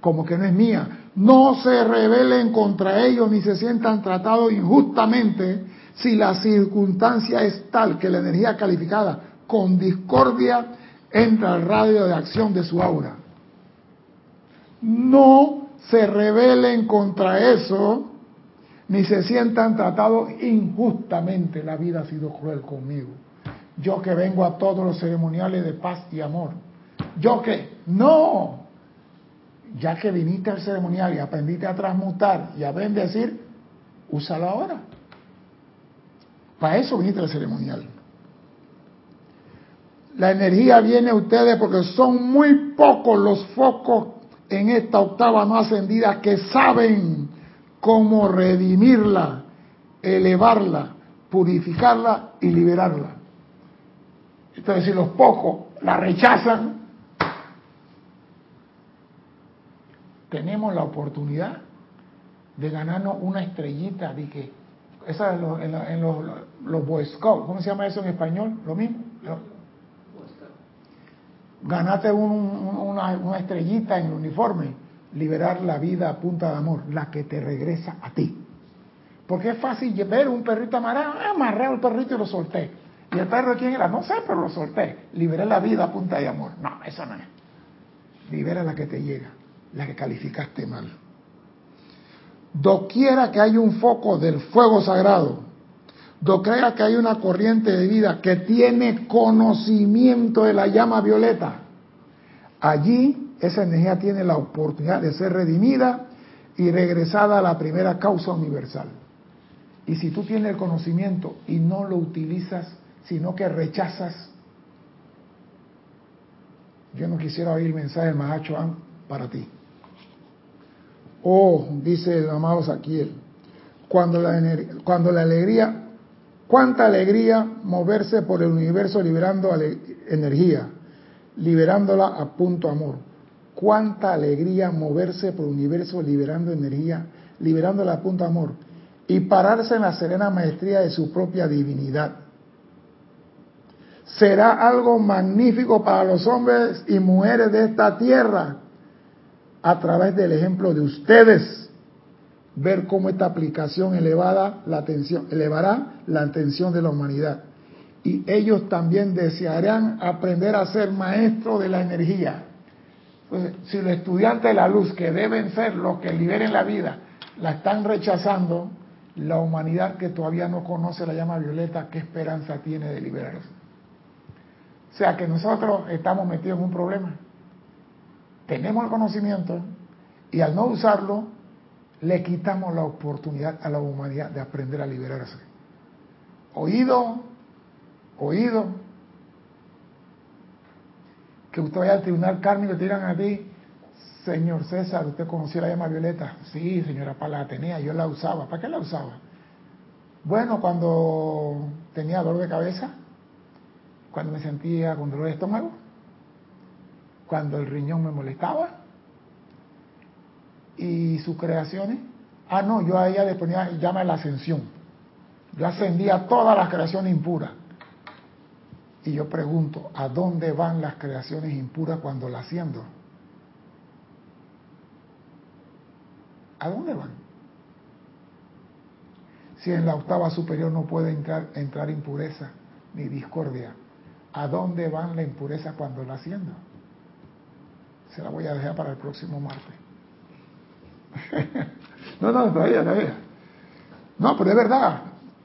como que no es mía, no se rebelen contra ellos ni se sientan tratados injustamente si la circunstancia es tal que la energía calificada con discordia entra al radio de acción de su aura. No se rebelen contra eso, ni se sientan tratados injustamente. La vida ha sido cruel conmigo. Yo que vengo a todos los ceremoniales de paz y amor. Yo que, no, ya que viniste al ceremonial y aprendiste a transmutar y a bendecir, úsalo ahora. Para eso viniste al ceremonial. La energía viene a ustedes porque son muy pocos los focos en esta octava no ascendida que saben cómo redimirla, elevarla, purificarla y liberarla. Entonces, si los pocos la rechazan, tenemos la oportunidad de ganarnos una estrellita de que esa en los, en los, los Boy Scouts, ¿cómo se llama eso en español? Lo mismo. Ganate una, estrellita en el uniforme, liberar la vida a punta de amor, la que te regresa a ti. Porque es fácil ver un perrito amarrado, ah, amarré al perrito y lo solté. ¿Y el perro quién era? No sé, pero lo solté. Liberé la vida a punta de amor. No, eso no es. Libera la que te llega, la que calificaste mal. Doquiera que hay un foco del fuego sagrado, doquiera que hay una corriente de vida que tiene conocimiento de la llama violeta, allí esa energía tiene la oportunidad de ser redimida y regresada a la primera causa universal. Y si tú tienes el conocimiento y no lo utilizas, sino que rechazas, yo no quisiera oír el mensaje del Mahacho para ti. Oh, dice el amado Saquiel, cuando la, cuando la alegría, cuánta alegría moverse por el universo liberando energía, liberándola a punto amor. Cuánta alegría moverse por el universo liberando energía, liberándola a punto amor. Y pararse en la serena maestría de su propia divinidad. Será algo magnífico para los hombres y mujeres de esta tierra a través del ejemplo de ustedes ver cómo esta aplicación elevada la atención, elevará la atención de la humanidad. Y ellos también desearán aprender a ser maestros de la energía. Pues, si los estudiantes de la luz, que deben ser los que liberen la vida, la están rechazando, la humanidad que todavía no conoce la llama violeta, ¿qué esperanza tiene de liberarse? O sea que nosotros estamos metidos en un problema tenemos el conocimiento y al no usarlo, le quitamos la oportunidad a la humanidad de aprender a liberarse. Oído, oído, que usted vaya al tribunal kármico y te digan a ti, señor César, ¿usted conocía la llama violeta? Sí, señora Pala, tenía, yo la usaba. ¿Para qué la usaba? Bueno, cuando tenía dolor de cabeza, cuando me sentía con dolor de estómago, cuando el riñón me molestaba y sus creaciones. Ah, no, yo a ella le ponía llama la ascensión. Yo ascendía todas las creaciones impuras. Y yo pregunto, ¿a dónde van las creaciones impuras cuando la asciendo? ¿A dónde van? Si en la octava superior no puede entrar, entrar impureza ni discordia, ¿a dónde van la impureza cuando la asciendo? Se la voy a dejar para el próximo martes. no, no, todavía, todavía. No, pero es verdad.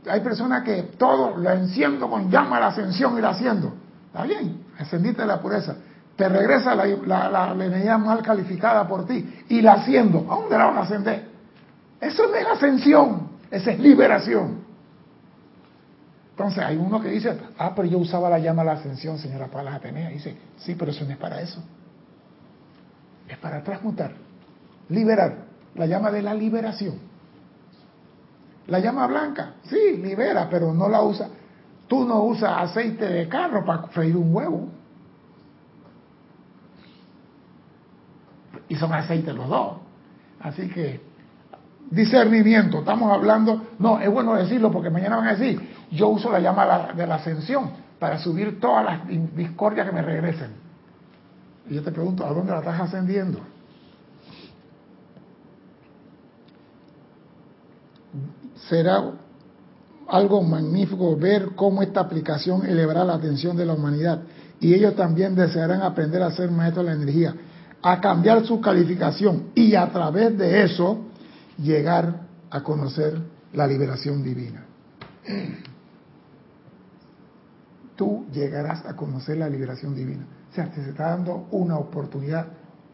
Hay personas que todo lo enciendo con llama la ascensión y la haciendo. Está bien, ascendiste la pureza. Te regresa la, la, energía mal calificada por ti y la haciendo. ¿A dónde la van a ascender? Eso no es ascensión, esa es liberación. Entonces hay uno que dice, ah, pero yo usaba la llama la ascensión, señora Palas Atenea. dice, sí, pero eso no es para eso es para transmutar, liberar, la llama de la liberación. La llama blanca, sí, libera, pero no la usa. Tú no usas aceite de carro para freír un huevo. Y son aceites los dos. Así que, discernimiento, estamos hablando, no, es bueno decirlo porque mañana van a decir, yo uso la llama de la ascensión para subir todas las discordias que me regresen. Y yo te pregunto, ¿a dónde la estás ascendiendo? Será algo magnífico ver cómo esta aplicación elevará la atención de la humanidad. Y ellos también desearán aprender a ser maestros de la energía, a cambiar su calificación y a través de eso llegar a conocer la liberación divina. Tú llegarás a conocer la liberación divina. O sea, se está dando una oportunidad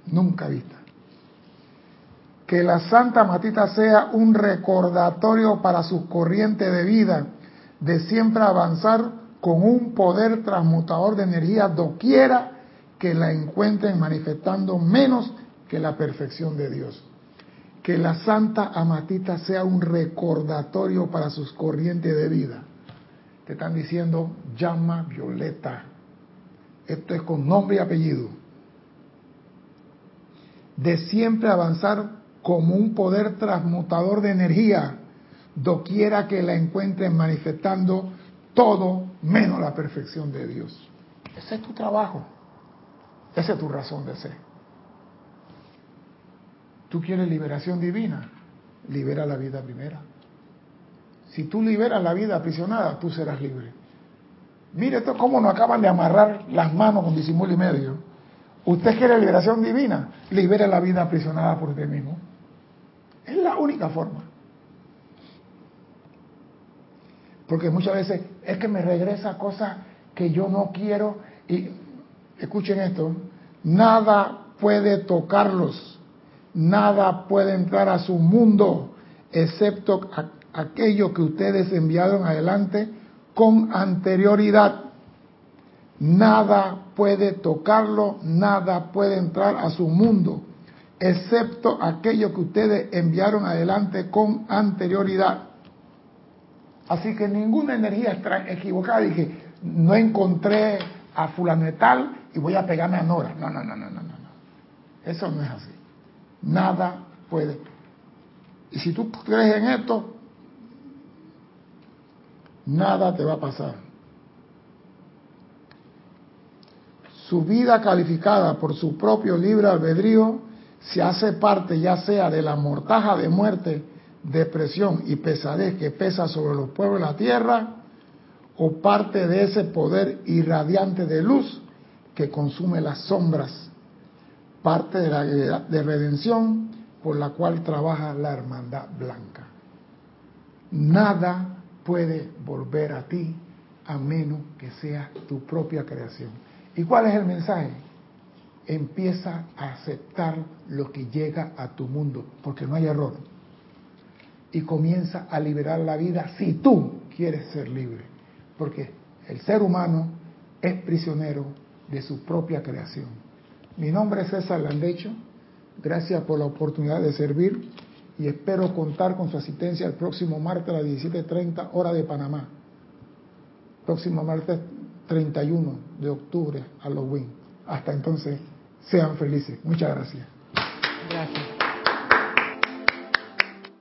nunca vista. Que la Santa Matita sea un recordatorio para su corriente de vida, de siempre avanzar con un poder transmutador de energía doquiera que la encuentren manifestando menos que la perfección de Dios. Que la Santa Amatita sea un recordatorio para sus corrientes de vida. Te están diciendo llama violeta, esto es con nombre y apellido, de siempre avanzar como un poder transmutador de energía, doquiera que la encuentren manifestando todo menos la perfección de Dios. Ese es tu trabajo, esa es tu razón de ser. Tú quieres liberación divina, libera la vida primera. Si tú liberas la vida aprisionada, tú serás libre. Mire esto cómo nos acaban de amarrar las manos con disimulo y medio. Usted quiere liberación divina, libere la vida aprisionada por usted mismo. Es la única forma. Porque muchas veces es que me regresa cosas que yo no quiero y escuchen esto, nada puede tocarlos, nada puede entrar a su mundo excepto aquello que ustedes enviaron adelante con anterioridad. Nada puede tocarlo, nada puede entrar a su mundo, excepto aquello que ustedes enviaron adelante con anterioridad. Así que ninguna energía equivocada. Dije, no encontré a fulanetal y voy a pegarme a Nora. No, no, no, no, no, no. Eso no es así. Nada puede. Y si tú crees en esto, nada te va a pasar. Su vida calificada por su propio libre albedrío se hace parte ya sea de la mortaja de muerte, depresión y pesadez que pesa sobre los pueblos de la tierra, o parte de ese poder irradiante de luz que consume las sombras, parte de la de redención por la cual trabaja la hermandad blanca. Nada puede volver a ti a menos que sea tu propia creación. ¿Y cuál es el mensaje? Empieza a aceptar lo que llega a tu mundo, porque no hay error. Y comienza a liberar la vida si tú quieres ser libre, porque el ser humano es prisionero de su propia creación. Mi nombre es César Landecho, gracias por la oportunidad de servir y espero contar con su asistencia el próximo martes a las 17.30 hora de Panamá. Próximo martes 31 de octubre, Halloween. Hasta entonces, sean felices. Muchas gracias. Gracias.